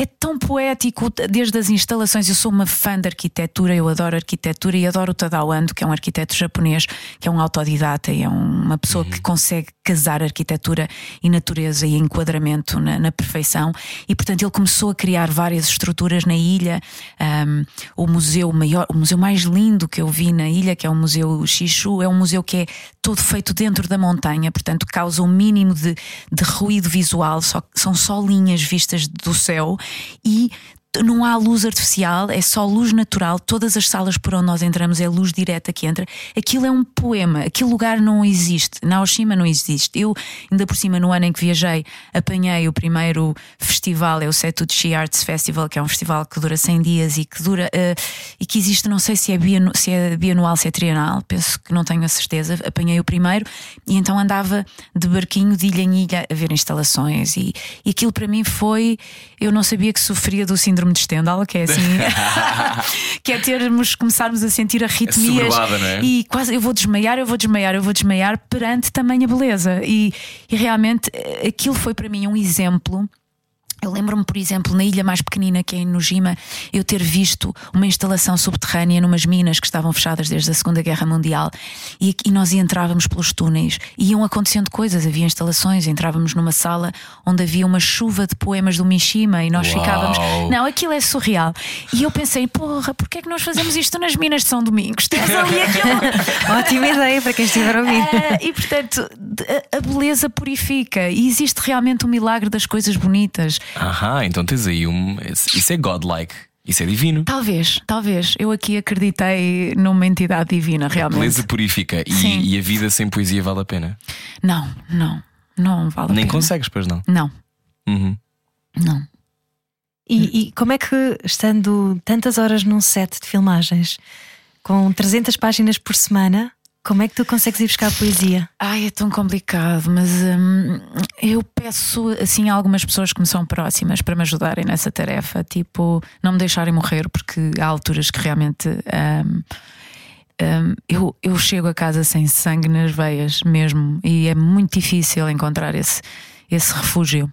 é tão poético, desde as instalações. Eu sou uma fã da arquitetura, eu adoro arquitetura e adoro o Tadao Ando, que é um arquiteto japonês, que é um autodidata e é uma pessoa que consegue casar arquitetura e natureza e enquadramento na, na perfeição. E portanto ele começou a criar várias estruturas na ilha. Um, o museu maior, o museu mais lindo que eu vi na ilha, que é o Museu Xixu, é um museu que é todo feito dentro da montanha, portanto causa um mínimo de, de ruído visual, só, são só linhas vistas do céu e não há luz artificial, é só luz natural. Todas as salas por onde nós entramos é luz direta que entra. Aquilo é um poema, aquele lugar não existe. Na Oshima não existe. Eu, ainda por cima, no ano em que viajei, apanhei o primeiro festival, é o Setuchi Arts Festival, que é um festival que dura 100 dias e que dura eh, e que existe, não sei se é, bianu se é bianual, se é trienal, penso que não tenho a certeza. Apanhei o primeiro e então andava de barquinho de ilha em ilha a ver instalações e, e aquilo para mim foi. Eu não sabia que sofria do síndrome de Stendhal, que é assim, que é termos, começarmos a sentir arritmias é? e quase eu vou desmaiar, eu vou desmaiar, eu vou desmaiar perante tamanha beleza. E, e realmente eh, aquilo foi para mim um exemplo. Eu lembro-me, por exemplo, na ilha mais pequenina que é em Nojima, eu ter visto uma instalação subterrânea numas minas que estavam fechadas desde a Segunda Guerra Mundial e, e nós entrávamos pelos túneis e iam acontecendo coisas, havia instalações, entrávamos numa sala onde havia uma chuva de poemas do Mishima e nós Uau. ficávamos. Não, aquilo é surreal. E eu pensei, porra, porquê é que nós fazemos isto nas minas de São Domingos? Tens ali aquilo. Ótima ideia para quem estiver a ouvir. Ah, e portanto, a beleza purifica e existe realmente o milagre das coisas bonitas. Aham, então tens aí um. Isso é godlike. Isso é divino. Talvez, talvez. Eu aqui acreditei numa entidade divina, realmente. Beleza purifica. E, e a vida sem poesia vale a pena. Não, não, não vale a Nem pena. consegues, pois não. Não, Uhum. não. E, e como é que, estando tantas horas num set de filmagens, com 300 páginas por semana, como é que tu consegues ir buscar poesia? Ai, é tão complicado, mas hum, eu peço assim a algumas pessoas que me são próximas para me ajudarem nessa tarefa, tipo, não me deixarem morrer, porque há alturas que realmente hum, hum, eu, eu chego a casa sem sangue nas veias mesmo, e é muito difícil encontrar esse, esse refúgio.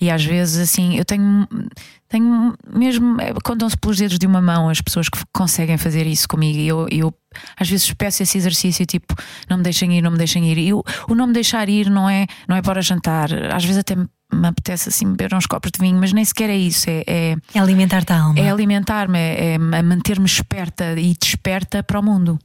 E às vezes, assim, eu tenho, tenho mesmo. é, Contam-se pelos dedos de uma mão as pessoas que conseguem fazer isso comigo. E eu, eu às vezes peço esse exercício, tipo, não me deixem ir, não me deixem ir. E o, o não me deixar ir não é, não é para jantar. Às vezes até me, me apetece assim beber uns copos de vinho, mas nem sequer é isso. É, é, É alimentar-te a alma. é alimentar-me, é, é manter-me esperta e desperta para o mundo.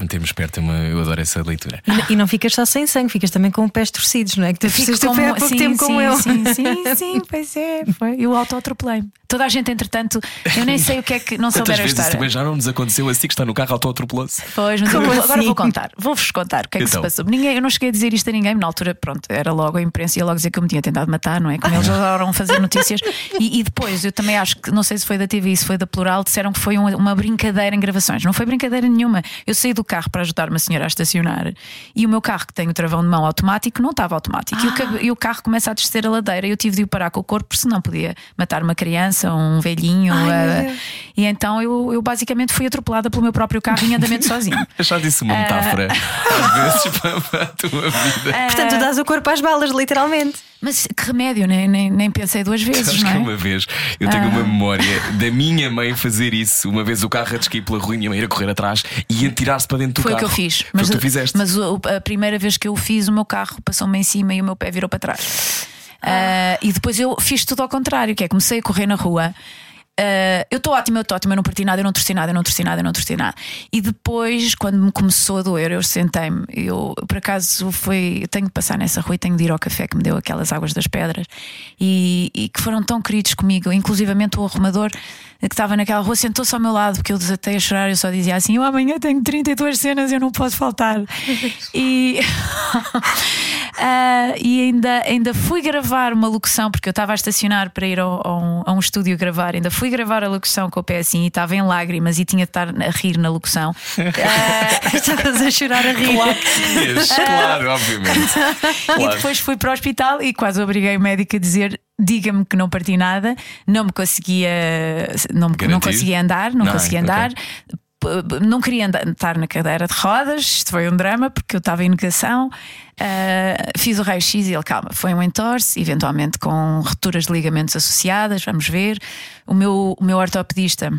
Mantemos perto, é uma- eu adoro essa leitura. E não ficas só sem sangue, ficas também com pés torcidos, não é? Que tu fizeste o pé há pouco sim, tempo sim, como eu. Sim, sim, sim, pois é. Foi. Eu auto-atropelei. Toda a gente, entretanto, eu nem sei o que é que não Quantas souber a vezes história. também já não nos aconteceu assim que está no carro auto-atropelou-se? Pois, mas Como eu vou- agora assim? vou contar, vou-vos contar o que é que Então. se passou. Ninguém, eu não cheguei a dizer isto a ninguém, na altura, pronto, era logo a imprensa ia logo dizer que eu me tinha tentado matar, não é? Como eles adoram fazer notícias. E, e depois, eu também acho que, não sei se foi da TV, se foi da Plural, disseram que foi um- uma brincadeira em gravações. Não foi brincadeira nenhuma. Eu saí do carro para ajudar uma senhora a estacionar e o meu carro, que tem o travão de mão automático, não estava automático. E, o, cab- e o carro começa a descer a ladeira e eu tive de o parar com o corpo, porque senão podia matar uma criança, um velhinho. eh, e então eu, eu basicamente fui atropelada pelo meu próprio carro em andamento sozinho. Eu já disse uma metáfora às vezes para, a tua vida. Portanto, tu dás o corpo às balas, literalmente. Mas que remédio, nem, nem, nem pensei duas vezes, Sabes não que é? uma vez eu tenho uma memória da minha mãe fazer isso. Uma vez o carro a descair pela rua e a minha mãe ir a correr atrás e ia tirar-se para dentro do Foi o carro. que eu fiz. Foi o que tu fizeste. Mas o- a primeira vez que eu o fiz, o meu carro passou-me em cima e o meu pé virou para trás. Ah, e depois eu fiz tudo ao contrário, que é comecei a correr na rua. Ah, eu estou ótima, eu estou ótima, eu não parti nada, eu não torci nada, eu não torci nada, eu não torci nada. E depois, quando me começou a doer, eu sentei-me. Eu, por acaso, foi. Eu tenho que passar nessa rua e tenho de ir ao café que me deu aquelas águas das pedras e, e que foram tão queridos comigo. Inclusivamente o arrumador que estava naquela rua sentou-se ao meu lado porque eu desatei a chorar. Eu só dizia assim: Eu amanhã tenho 32 cenas, eu não posso faltar. e. Ah, e ainda, ainda fui gravar uma locução, porque eu estava a estacionar para ir ao- a um, a um estúdio gravar. Ainda fui gravar a locução com o pé assim e estava em lágrimas e tinha de estar a rir na locução. Ah, Estavas a chorar a rir. Claro que tinhas, claro, obviamente. E Claro. depois fui para o hospital e quase obriguei o médico a dizer. Diga-me que não parti nada, não me conseguia, não, me- não conseguia andar, não, Não, conseguia ok. andar, p- não queria andar, estar na cadeira de rodas. Isto foi um drama porque eu estava em negação. Ah, fiz o raio-x e ele, calma, foi um entorse, eventualmente com rupturas de ligamentos associadas. Vamos ver. O meu, o meu ortopedista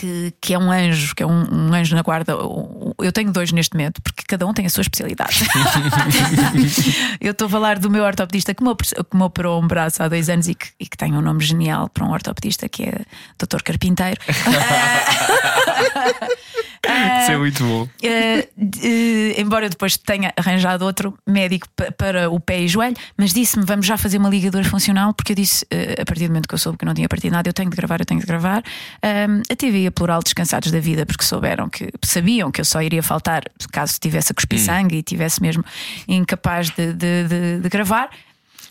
que, que é um anjo, que é um, um anjo na guarda. Eu tenho dois neste momento, porque cada um tem a sua especialidade. eu estou a falar do meu ortopedista que me, que me operou um braço há dois anos e que, e que tem um nome genial para um ortopedista que é Dr. Carpinteiro. Isso é muito bom. Eh, de- embora eu depois tenha arranjado outro médico pa- para o pé e joelho, mas disse-me: vamos já fazer uma ligadura funcional, porque eu disse, eh, a partir do momento que eu soube que não tinha partido nada, eu tenho de gravar, eu tenho de gravar. A TV a plural descansados da vida, porque souberam que sabiam que eu só iria faltar caso tivesse a cuspir sangue e tivesse mesmo incapaz de, de- de- de gravar.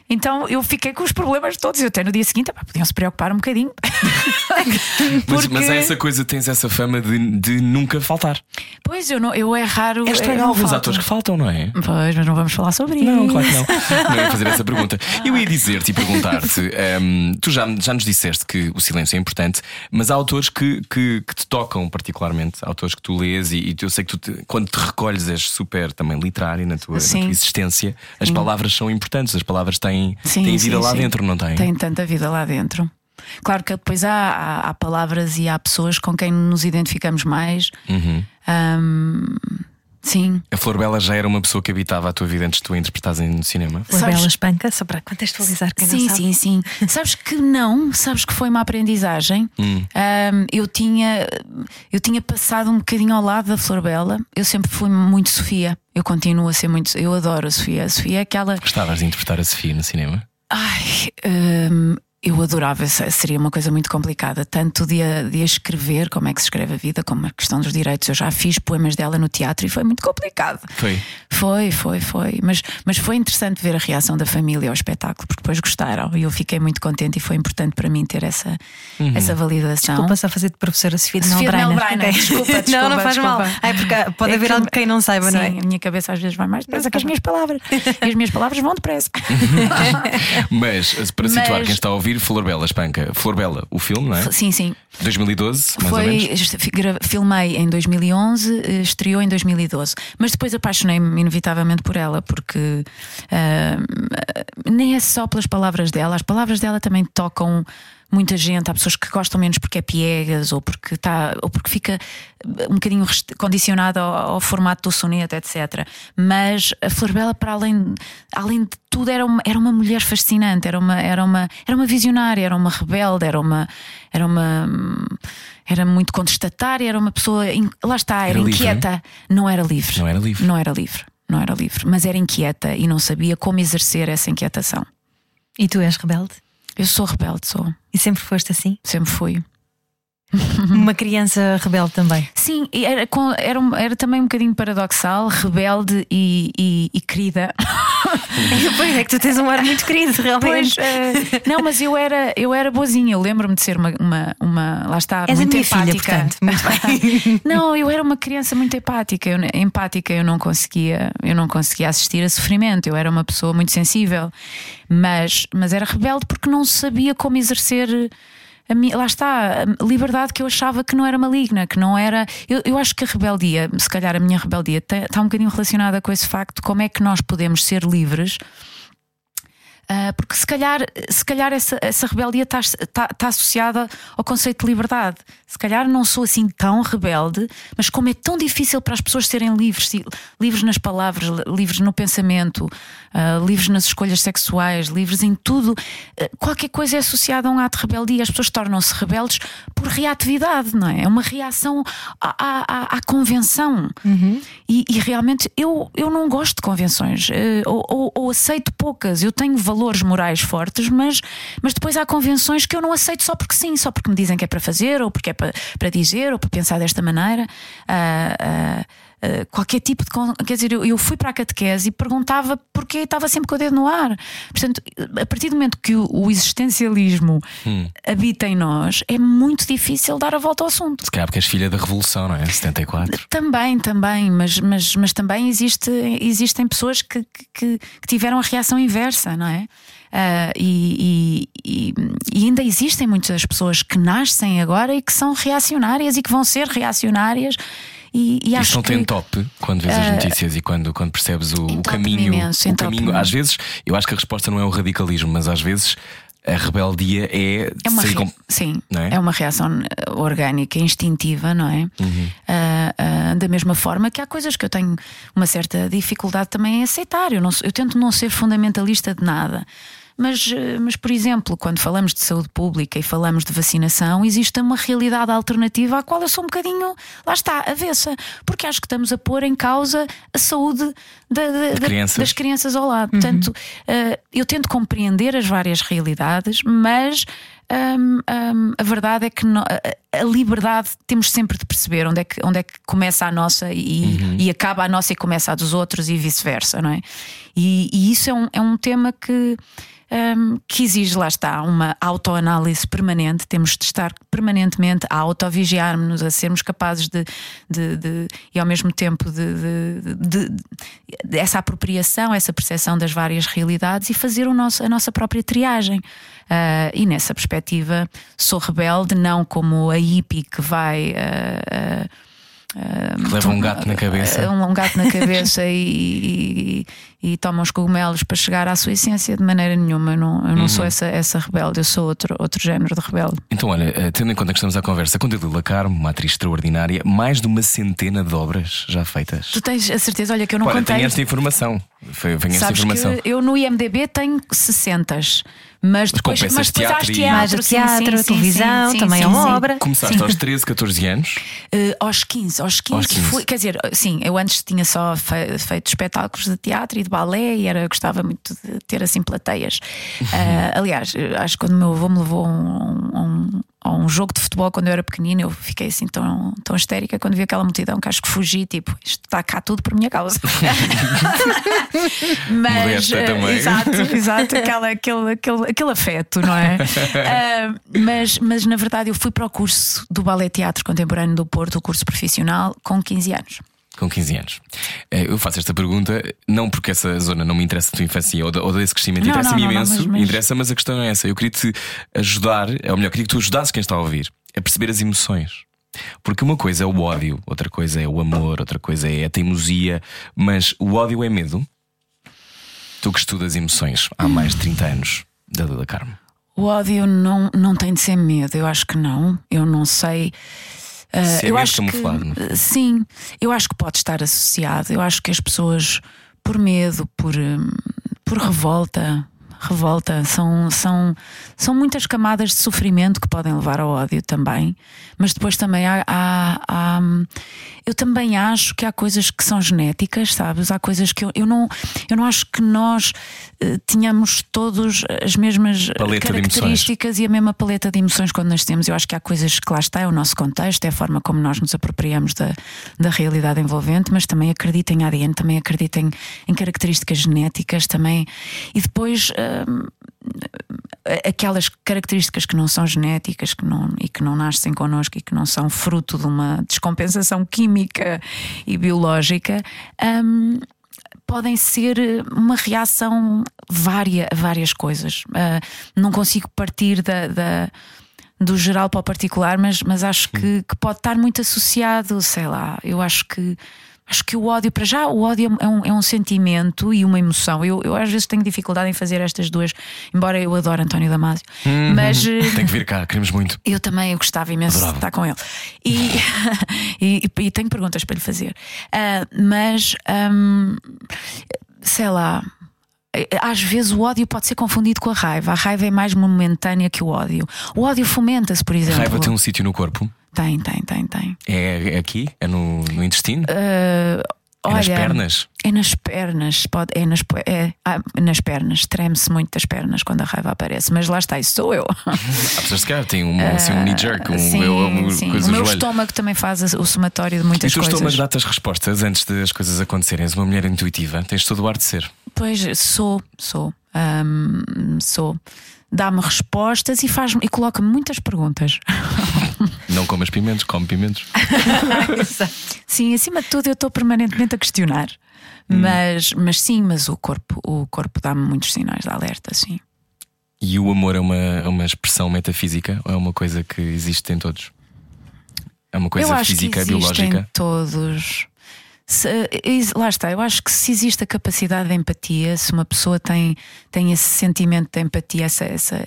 Então eu fiquei com os problemas todos. Eu até no dia seguinte pá, podiam se preocupar um bocadinho. Mas, Porque- mas é essa coisa, tens essa fama de, de nunca faltar. Pois eu, não, eu é raro. É estranho não alguns falto. atores que faltam, não é? Pois, mas não vamos falar sobre isso. Não, claro que não. Não ia fazer essa pergunta. Eu ia dizer-te e perguntar-te: ehm, tu já, já nos disseste que o silêncio é importante, mas há autores que, que, que te tocam particularmente, autores que tu lês, e, e eu sei que tu te- quando te recolhes és super também literário na tua, na tua existência. As palavras são importantes, as palavras têm, Sim, têm sim, vida lá sim. dentro, não têm? Tem tanta vida lá dentro. Claro que depois há, há, há palavras e há pessoas com quem nos identificamos mais. Uhum. Ahm, sim. A Flor Bela já era uma pessoa que habitava a tua vida antes de tu interpretares no cinema? Uma Sabes- bela espanca, só para contextualizar quem não Sim, sabe. sim, sim. sabes que não, sabes que foi uma aprendizagem. Hum. Ahm, eu, tinha, eu tinha passado um bocadinho ao lado da Flor Bela. Eu sempre fui muito Sofia. Eu continuo a ser muito. Eu adoro a Sofia. A Sofia é aquela. Gostavas de interpretar a Sofia no cinema? Ai, hum, eu adorava, se- seria uma coisa muito complicada, tanto de a, de a escrever, como é que se escreve a vida, como a questão dos direitos. Eu já fiz poemas dela no teatro e foi muito complicado. Foi. Foi, foi, foi. Mas, mas foi interessante ver a reação da família ao espetáculo, porque depois gostaram e eu fiquei muito contente e foi importante para mim ter essa, Uhum. essa validação. Desculpa só fazer de professora Sofia de Sofia de Melbreiner. Melbreiner, Ok. desculpa, não, desculpa, não faz mal. desculpa. Ai, porque pode É haver que algo que quem não saiba, Sim, não é? a minha cabeça às vezes vai mais depressa que as minhas palavras. e as minhas palavras vão depressa. Mas para situar Mas- quem está a ouvir ouvir Flor Bela Espanca. Flor Bela, o filme, não é? Sim, sim. 2012, mais ou Foi, menos. gra- filmei em 2011, eh, estreou em 2012. Mas depois apaixonei-me inevitavelmente por ela, porque ah, nem é só pelas palavras dela, as palavras dela também tocam muita gente. Há pessoas que gostam menos porque é piegas ou porque, tá, ou porque fica um bocadinho condicionada ao, ao formato do soneto, etc. Mas a Flor Bela, para além, além de tudo, era uma, era uma mulher fascinante, era uma, era, uma, era uma visionária, era uma rebelde, era uma. Era uma era muito contestatária, era uma pessoa. in- Lá está, era, Era livre, inquieta. Não era livre. Não era livre. Não era livre. Não era livre. Mas era inquieta e não sabia como exercer essa inquietação. E tu és rebelde? Eu sou rebelde, sou. E sempre foste assim? Sempre fui. Uma criança rebelde também. Sim, era, era, era também um bocadinho paradoxal, rebelde e, e, e querida. pois é que tu tens um ar muito querido, Pois, realmente. eh, não, mas eu era, eu era boazinha. Eu lembro-me de ser uma, uma, uma- Lá está, És muito minha filha, empática. portanto. Muito. Não, eu era uma criança muito empática. Eu, empática, eu não conseguia, eu não conseguia assistir a sofrimento. Eu era uma pessoa muito sensível, mas, mas era rebelde porque não sabia como exercer. Minha, lá está, a liberdade que eu achava que não era maligna, que não era. Eu, eu acho que a rebeldia, se calhar a minha rebeldia, está um bocadinho relacionada com esse facto de como é que nós podemos ser livres ah, porque se calhar, se calhar essa, essa rebeldia está tá associada ao conceito de liberdade. Se calhar não sou assim tão rebelde, mas como é tão difícil para as pessoas serem livres, livres nas palavras, livres no pensamento, ah, livres nas escolhas sexuais, livres em tudo, ah, qualquer coisa é associada a um ato de rebeldia. As pessoas tornam-se rebeldes por reatividade, não é? É uma reação à, à- à- convenção. E, e realmente eu, eu não gosto de convenções, eh, ou, ou- ou aceito poucas. Eu tenho valores morais fortes, mas, mas depois há convenções que eu não aceito só porque sim, só porque me dizem que é para fazer, ou porque é para, para dizer, ou para pensar desta maneira. Ah, ah, qualquer tipo de. Quer dizer, eu, eu fui para a catequese e perguntava porquê estava sempre com o dedo no ar. Portanto, a partir do momento que o, o existencialismo habita em nós, é muito difícil dar a volta ao assunto. Se calhar porque és filha da Revolução, não é? 74. Também, também, mas, mas, mas também existe, existem pessoas que, que, que tiveram a reação inversa, não é? Ah, e, e- e- ainda existem muitas pessoas que nascem agora e que são reacionárias e que vão ser reacionárias. E, e acho não que tem top quando vês as notícias e quando, quando percebes o, o entope-me caminho. imenso, o entope-me. caminho. Às vezes, eu acho que a resposta não é o radicalismo, mas às vezes a rebeldia é, É uma, com- sim, é? é? uma reação orgânica, instintiva, não é? Ah, ah, da mesma forma que há coisas que eu tenho uma certa dificuldade também em aceitar. Eu, não eu tento não ser fundamentalista de nada. Mas, eh, mas, por exemplo, quando falamos de saúde pública e falamos de vacinação, existe uma realidade alternativa à qual eu sou um bocadinho, lá está, avessa, porque acho que estamos a pôr em causa a saúde da- da- da- crianças. das crianças ao lado. Portanto, eh, eu tento compreender as várias realidades, mas hum, hum, a verdade é que no- a, liberdade temos sempre de perceber onde é que, onde é que começa a nossa e, e acaba a nossa e começa a dos outros e vice-versa, não é? E, e isso é um, é um tema que. Hum, que exige, lá está, uma autoanálise permanente. Temos de estar permanentemente a autovigiar-nos, a sermos capazes de, de- de- e ao mesmo tempo de, de- essa apropriação, essa percepção das várias realidades e fazer o nosso- a nossa própria triagem. Ah, e nessa perspectiva, sou rebelde, não como a hippie que vai. ah, ah, que leva um gato na cabeça. um, um gato na cabeça e, e, e toma os cogumelos para chegar à sua essência de maneira nenhuma. Eu não, eu não Uhum. sou essa, essa rebelde, eu sou outro, outro género de rebelde. Então, olha, eh, tendo em conta que estamos à conversa com Dalila Carmo, uma atriz extraordinária, mais de uma centena de obras já feitas. Tu tens a certeza, olha, que eu não contei. tenho esta informação. Foi- esta informação. eu no IMDB tenho 60 mas depois, mas de depois teatro há teatro, Mais a sim, teatro, sim, televisão, sim, também é uma obra. Começaste aos 13, 14 anos. Eh, aos 15, aos 15, Aos 15. fui- quer dizer, sim, eu antes tinha só fe- feito espetáculos de teatro e de balé e era, gostava muito de ter assim plateias. Eh, aliás, acho que quando o meu avô me levou a um, a um- a um jogo de futebol quando eu era pequenina, eu fiquei assim tão, tão histérica quando vi aquela multidão que acho que fugi, tipo, isto está cá tudo por minha causa. Mas, também. exato, exato, aquela, aquele, aquele, aquele afeto, não é? Ah, mas, mas na verdade eu fui para o curso do Ballet Teatro Contemporâneo do Porto, o curso profissional, com 15 anos. Com 15 anos. Eh, Eu faço esta pergunta não porque essa zona não me interessa da tua infância ou, da- ou desse crescimento, interessa-me não, não, imenso, mas- mas- interessa, mas a questão é essa. Eu queria te ajudar, ou melhor, queria que tu ajudasses quem está a ouvir a perceber as emoções. Porque uma coisa é o ódio, outra coisa é o amor, outra coisa é a teimosia, mas o ódio é medo. Tu que estudas emoções há mais de 30 anos, da Lila Carmo. O ódio não, não tem de ser medo, eu acho que não. Eu não sei. É eu acho que sim, eu acho que pode estar associado. Eu acho que as pessoas, por medo, por, hum, por revolta, revolta, são, são, são muitas camadas de sofrimento que podem levar ao ódio também. Mas depois também há, há- há, hum, eu também acho que há coisas que são genéticas, sabes? Há coisas que eu, eu não eu não acho que nós eh, tenhamos todos as mesmas Paleta características e a mesma paleta de emoções quando nascemos. Eu acho que há coisas que lá está, é o nosso contexto, é a forma como nós nos apropriamos da, da realidade envolvente, mas também acredito em ADN, também acredito em, em características genéticas também. E depois. hum, aquelas características que não são genéticas que não, e que não nascem connosco e que não são fruto de uma descompensação química e biológica, hum, podem ser uma reação vária a várias coisas. Ah, não consigo partir da. da- do geral para o particular, mas, mas acho que, que pode estar muito associado, sei lá, eu acho que acho que o ódio, para já, o ódio é um, é um sentimento e uma emoção. Eu, eu às vezes tenho dificuldade em fazer estas duas, embora eu adore António Damasio, mas eh, Tem que vir cá, queremos muito. eu também eu gostava imenso Adorava. de estar com ele. E, e, e tenho perguntas para lhe fazer. Ah, mas, ahm, sei lá. Às vezes o ódio pode ser confundido com a raiva. A raiva é mais momentânea que o ódio. O ódio fomenta-se, por exemplo. Raiva tem um sítio no corpo. Tem, tem, tem, tem. É, é aqui? É no, no intestino? Ah, é nas olha, pernas? É nas pernas, pode, é, nas, é ah, nas pernas. Treme-se muito das pernas quando a raiva aparece. Mas lá está, isso sou eu. Há pessoas que têm um, assim, um knee jerk, um, sim, eu- uma sim. O meu estômago também faz o somatório de E muitas o teu coisas. estômago dá-te as respostas antes das coisas acontecerem. És uma mulher intuitiva, tens todo o ar de ser. Pois sou, sou, Ahm, sou. Dá-me respostas e faz e coloca-me muitas perguntas. Não comas pimentos, come pimentos. Sim, acima de tudo eu estou permanentemente a questionar. Hum. Mas, mas sim, mas o corpo, o corpo dá-me muitos sinais de alerta, sim. E o amor é uma, é uma expressão metafísica ou é uma coisa que existe em todos? É uma coisa física, biológica? todos. Se- is- lá está, eu acho que se existe a capacidade de empatia, se uma pessoa tem, tem esse sentimento de empatia, essa, essa,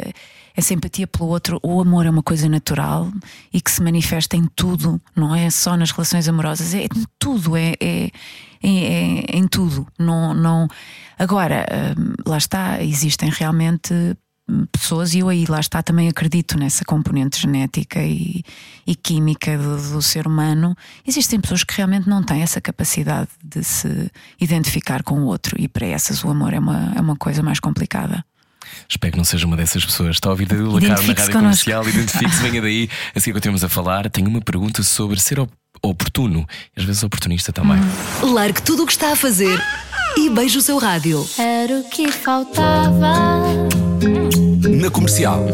essa empatia pelo outro, o amor é uma coisa natural e que se manifesta em tudo, não é só nas relações amorosas, é em tudo, é, é, é- é em tudo. Não, não... Agora, hum, lá está, existem realmente pessoas, e eu aí lá está também acredito nessa componente genética e, e química do, do ser humano. Existem pessoas que realmente não têm essa capacidade de se identificar com o outro, e para essas o amor é uma, é uma coisa mais complicada. Espero que não seja uma dessas pessoas. Está a ouvir David Lacar na rádio connosco. comercial, identifique-se, venha daí. Assim que continuamos a falar, tenho uma pergunta sobre ser op- oportuno às vezes oportunista também. Largue tudo o que está a fazer e beije o seu rádio. Era o que faltava. Na comercial.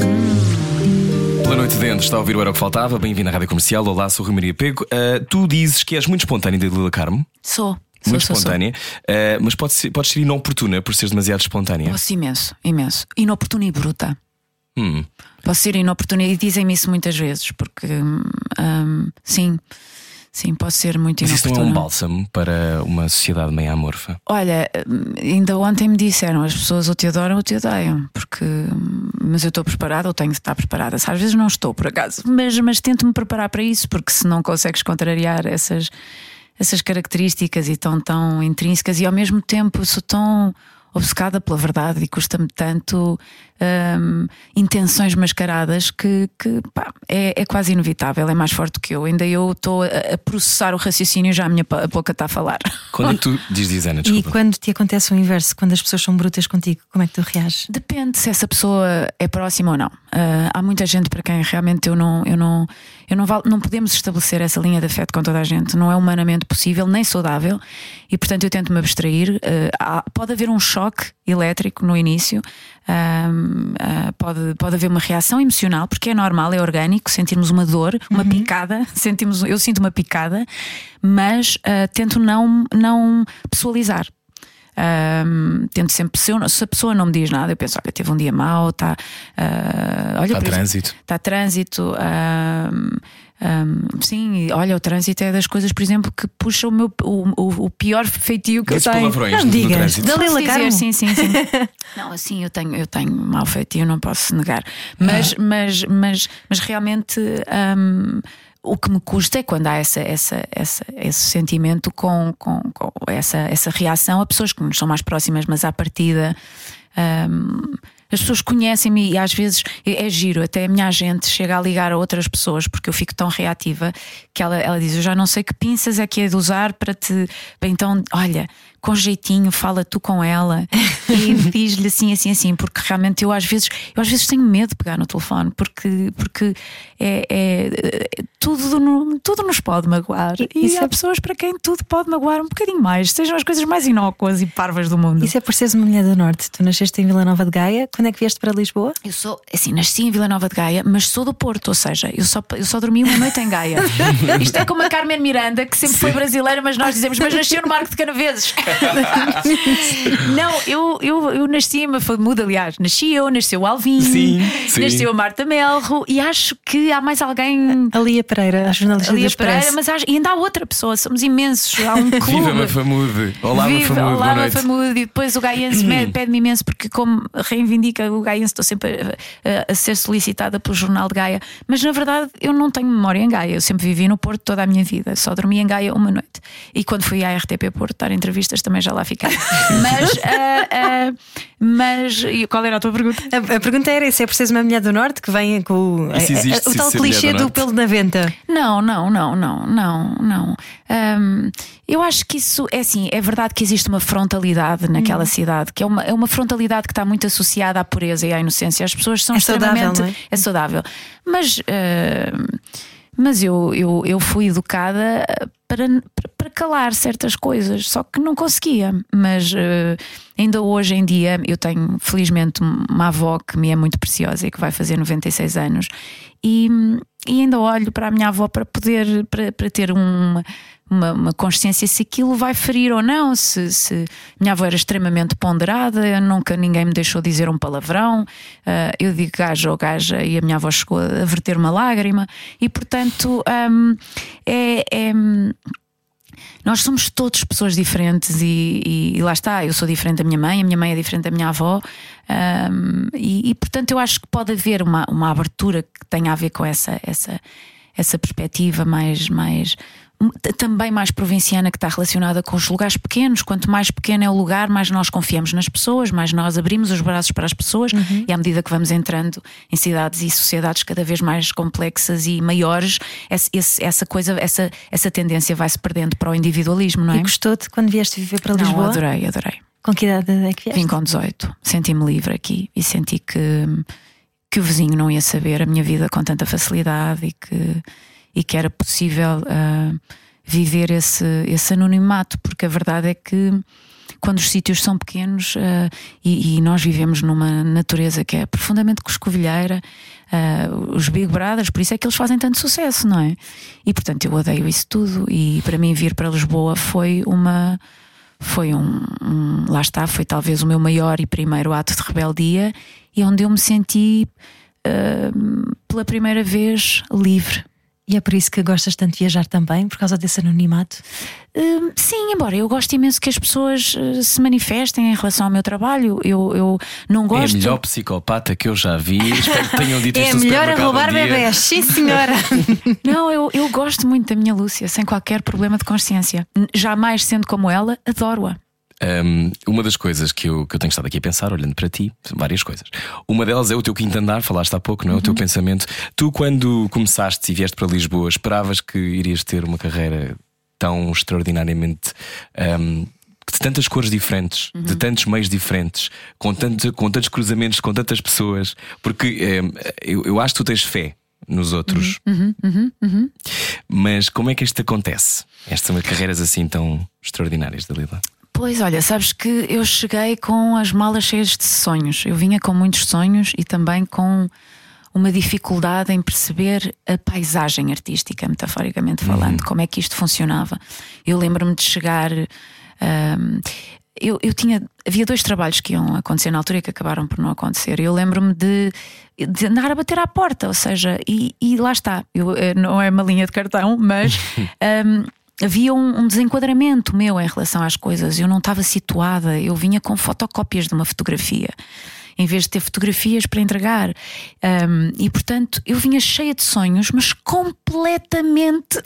Boa noite dentro, está a ouvir o Era o que Faltava. Bem-vindo à rádio comercial. Olá, sou o Rui Maria Pego. Ah, tu dizes que és muito espontânea, Dalila Carmo. Sou. Sou, Muito sou, sou. espontânea, ah, mas podes ser, podes ser inoportuna por seres demasiado espontânea. Posso imenso, imenso. Inoportuna e bruta. Hum. Posso ser inoportuna e dizem-me isso muitas vezes, porque hum, hum, sim, sim, posso ser muito Mas isso não é um bálsamo para uma sociedade meio amorfa. Olha, hum, ainda ontem me disseram as pessoas ou te adoram ou te odeiam, porque hum, mas eu estou preparada ou tenho de estar preparada. Às vezes não estou, por acaso, mas, mas tento-me preparar para isso, porque se não consegues contrariar essas, essas características e tão, tão intrínsecas, e ao mesmo tempo sou tão obcecada pela verdade e custa-me tanto hum, intenções mascaradas que, que, pá, é, é quase inevitável, é mais forte que eu. Ainda eu estou a, a processar o raciocínio, já a minha boca está a falar. Quando é que tu diz, diz Ana, E desculpa. quando te acontece o inverso, quando as pessoas são brutas contigo, como é que tu reages? Depende se essa pessoa é próxima ou não. Ah, há muita gente para quem realmente eu não, eu não, eu não, val- não podemos estabelecer essa linha de afeto com toda a gente. Não é humanamente possível, nem saudável, e portanto eu tento me abstrair. Ah, há- pode haver um choque elétrico no início, um, uh, pode, pode haver uma reação emocional, porque é normal, é orgânico, sentirmos uma dor, uma uhum. picada, sentimos, eu sinto uma picada, mas uh, tento não, não pessoalizar. Um, tento sempre, se, eu, se, a pessoa não me diz nada, eu penso: olha, teve um dia mau, está. Uh, olha, está trânsito. Está trânsito. Um, sim, olha, o trânsito é das coisas, por exemplo, que puxa o meu o, o, o pior feitio que Esses eu tenho. palavrões Não do digas. Dalila Carmo. sim, sim, sim. não, assim eu tenho, eu tenho mau feitio, não posso negar. Mas, mas, mas, mas realmente hum, o que me custa é quando há essa, essa, essa, esse sentimento com, com, com essa, essa reação a pessoas que nos são mais próximas, mas à partida. hum, as pessoas conhecem-me e às vezes é, é giro, até a minha agente chega a ligar a outras pessoas porque eu fico tão reativa que ela, ela diz: Eu já não sei que pinças é que é de usar para te. Bem, então, olha, com jeitinho, fala tu com ela e diz-lhe assim, assim, assim, porque realmente eu às vezes, eu às vezes tenho medo de pegar no telefone porque, porque é, é- tudo, no- tudo nos pode magoar. E, Isso há é- pessoas para quem tudo pode magoar um bocadinho mais, sejam as coisas mais inócuas e parvas do mundo. Isso é por seres uma mulher do Norte. Tu nasceste em Vila Nova de Gaia. Quando é que vieste para Lisboa? Eu sou, assim, nasci em Vila Nova de Gaia, mas sou do Porto, ou seja, eu só, eu só dormi uma noite em Gaia. Isto é como a Carmen Miranda, que sempre foi brasileira, mas nós dizemos, mas nasceu no Marco de Canaveses. Não, eu, eu, eu nasci, foi muda, aliás, nasci eu, nasceu o Alvin, Sim, sim. nasceu a Marta Melro, e acho que há mais alguém. A Lia Pereira, a jornalista a Pereira, Expresso. mas acho- e ainda há outra pessoa, somos imensos. Há um clube. Viva Mafamude! Olá, Viva, Mafamude, olá. Mafamude. E depois o Gaiense me- pede-me imenso, porque, como reivindica o Gaiense, estou sempre a, a- a ser solicitada pelo Jornal de Gaia. Mas na verdade eu não tenho memória em Gaia. Eu sempre vivi no Porto toda a minha vida. Só dormi em Gaia uma noite. E quando fui à RTP Porto dar entrevistas também já lá fiquei. mas, ah, ah, mas e qual era a tua pergunta? A, a pergunta era se é por seres uma mulher do Norte que vem com o, E se existe a- a- o tal clichê do do pelo na venta. Não, não, não, não, não, não. Hum, eu acho que isso é assim, é verdade que existe uma frontalidade naquela cidade, que é uma, é uma frontalidade que está muito associada à pureza e à inocência. As pessoas são É saudável, extremamente. não é? saudável. Mas. hum, mas eu, eu, eu fui educada para, para- calar certas coisas, só que não conseguia. Mas eh, ainda hoje em dia eu tenho, felizmente, uma avó que me é muito preciosa e que vai fazer 96 anos. E, e ainda olho para a minha avó para poder para, para ter uma, uma, uma consciência se aquilo vai ferir ou não. Se, se minha avó era extremamente ponderada, nunca ninguém me deixou dizer um palavrão. Ah, eu digo gaja ou gaja e a minha avó chegou a verter uma lágrima, e portanto hum, é- é nós somos todos pessoas diferentes e, e- e lá está, eu sou diferente da minha mãe, a minha mãe é diferente da minha avó, hum, e, e, portanto eu acho que pode haver uma, uma abertura que tenha a ver com essa, essa, essa perspectiva mais, mais também mais provinciana que está relacionada com os lugares pequenos. Quanto mais pequeno é o lugar, mais nós confiamos nas pessoas, mais nós abrimos os braços para as pessoas, e à medida que vamos entrando em cidades e sociedades cada vez mais complexas e maiores, esse- essa coisa, essa, essa tendência vai se perdendo para o individualismo, não é? E gostou-te quando vieste viver para Não, Lisboa? adorei, adorei. Com que idade é que vieste? Vim com 18, senti-me livre aqui e senti que, que o vizinho não ia saber a minha vida com tanta facilidade e que, e que era possível ah, viver esse, esse anonimato, porque a verdade é que quando os sítios são pequenos ah, e, e nós vivemos numa natureza que é profundamente coscovilheira, ah, os Big Brothers, por isso é que eles fazem tanto sucesso, não é? E portanto eu odeio isso tudo. E para mim, vir para Lisboa foi uma foi um, um- lá está, foi talvez o meu maior e primeiro ato de rebeldia e onde eu me senti hum, pela primeira vez livre. E é por isso que gostas tanto de viajar também, por causa desse anonimato? Hum, sim, embora eu gosto imenso que as pessoas eh, se manifestem em relação ao meu trabalho. Eu, eu não É gosto. a melhor psicopata que eu já vi. Espero que tenham dito É isto no melhor a roubar um bebés, sim senhora. Não, eu, eu gosto muito da minha Lúcia, sem qualquer problema de consciência. Jamais sendo como ela, adoro-a. Um, uma das coisas que eu, que eu tenho estado aqui a pensar, olhando para ti, várias coisas. Uma delas é o teu quinto andar, falaste há pouco, não é? O teu pensamento. Tu, quando começaste e vieste para Lisboa, esperavas que irias ter uma carreira tão extraordinariamente. um, de tantas cores diferentes, de tantos meios diferentes, com, tanto, com tantos cruzamentos, com tantas pessoas, porque um, eu, eu acho que tu tens fé nos outros. Mas como é que isto acontece? Estas são carreiras assim tão extraordinárias, Dalila. Pois, olha, sabes que eu cheguei com as malas cheias de sonhos. Eu vinha com muitos sonhos e também com uma dificuldade em perceber a paisagem artística, metaforicamente falando, como é que isto funcionava. Eu lembro-me de chegar. hum, eu, eu tinha. Havia dois trabalhos que iam acontecer na altura e que acabaram por não acontecer. Eu lembro-me de, de andar a bater à porta, ou seja, e, e lá está. Eu, eh, não é uma linha de cartão, mas. hum, Havia um, um desenquadramento meu em relação às coisas. Eu não estava situada. Eu vinha com fotocópias de uma fotografia em vez de ter fotografias para entregar. Um, e portanto eu vinha cheia de sonhos, mas completamente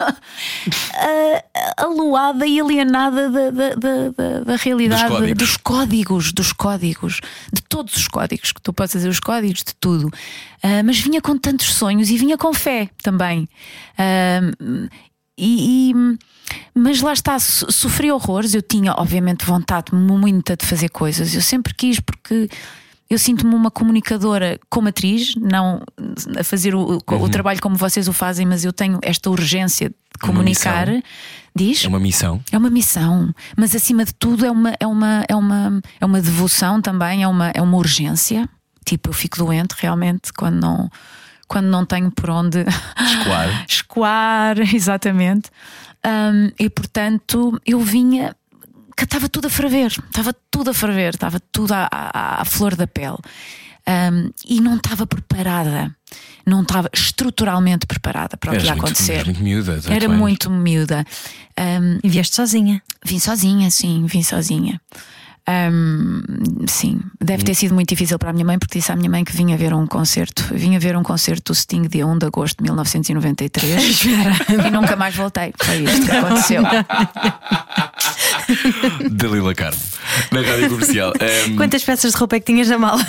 aluada e alienada da, da, da- da- da realidade Dos códigos. dos códigos, dos códigos, de todos os códigos, que tu podes dizer os códigos de tudo. Ah, mas vinha com tantos sonhos e vinha com fé também. Ah, e, e- mas lá está, so- sofri horrores. Eu tinha, obviamente, vontade muita de fazer coisas. Eu sempre quis, porque eu sinto-me uma comunicadora como atriz, não a fazer o, o- o trabalho como vocês o fazem, mas eu tenho esta urgência de comunicar. Diz? É uma missão. É uma missão, mas acima de tudo é uma, é uma, é uma, é uma devoção também, é uma, é uma urgência. Tipo, eu fico doente realmente quando não, quando não tenho por onde Escoar. escoar, exatamente. Um, e portanto eu vinha que estava tudo a ferver, estava tudo a ferver, estava tudo à, à- à flor da pele. Um, e não estava preparada, não estava estruturalmente preparada para o que ia acontecer. muito miúda. 18 Era muito miúda. Um, E vieste sozinha. Vim sozinha, sim, vim sozinha. Ahm, sim, deve ter sido muito difícil para a minha mãe, porque disse à minha mãe que vinha ver um concerto. Vinha ver um concerto do Sting dia 1 de agosto de 1993 e nunca mais voltei. Foi isto que aconteceu. Dalila Carmo, na rádio comercial. Um, Quantas peças de roupa é que tinhas na mala?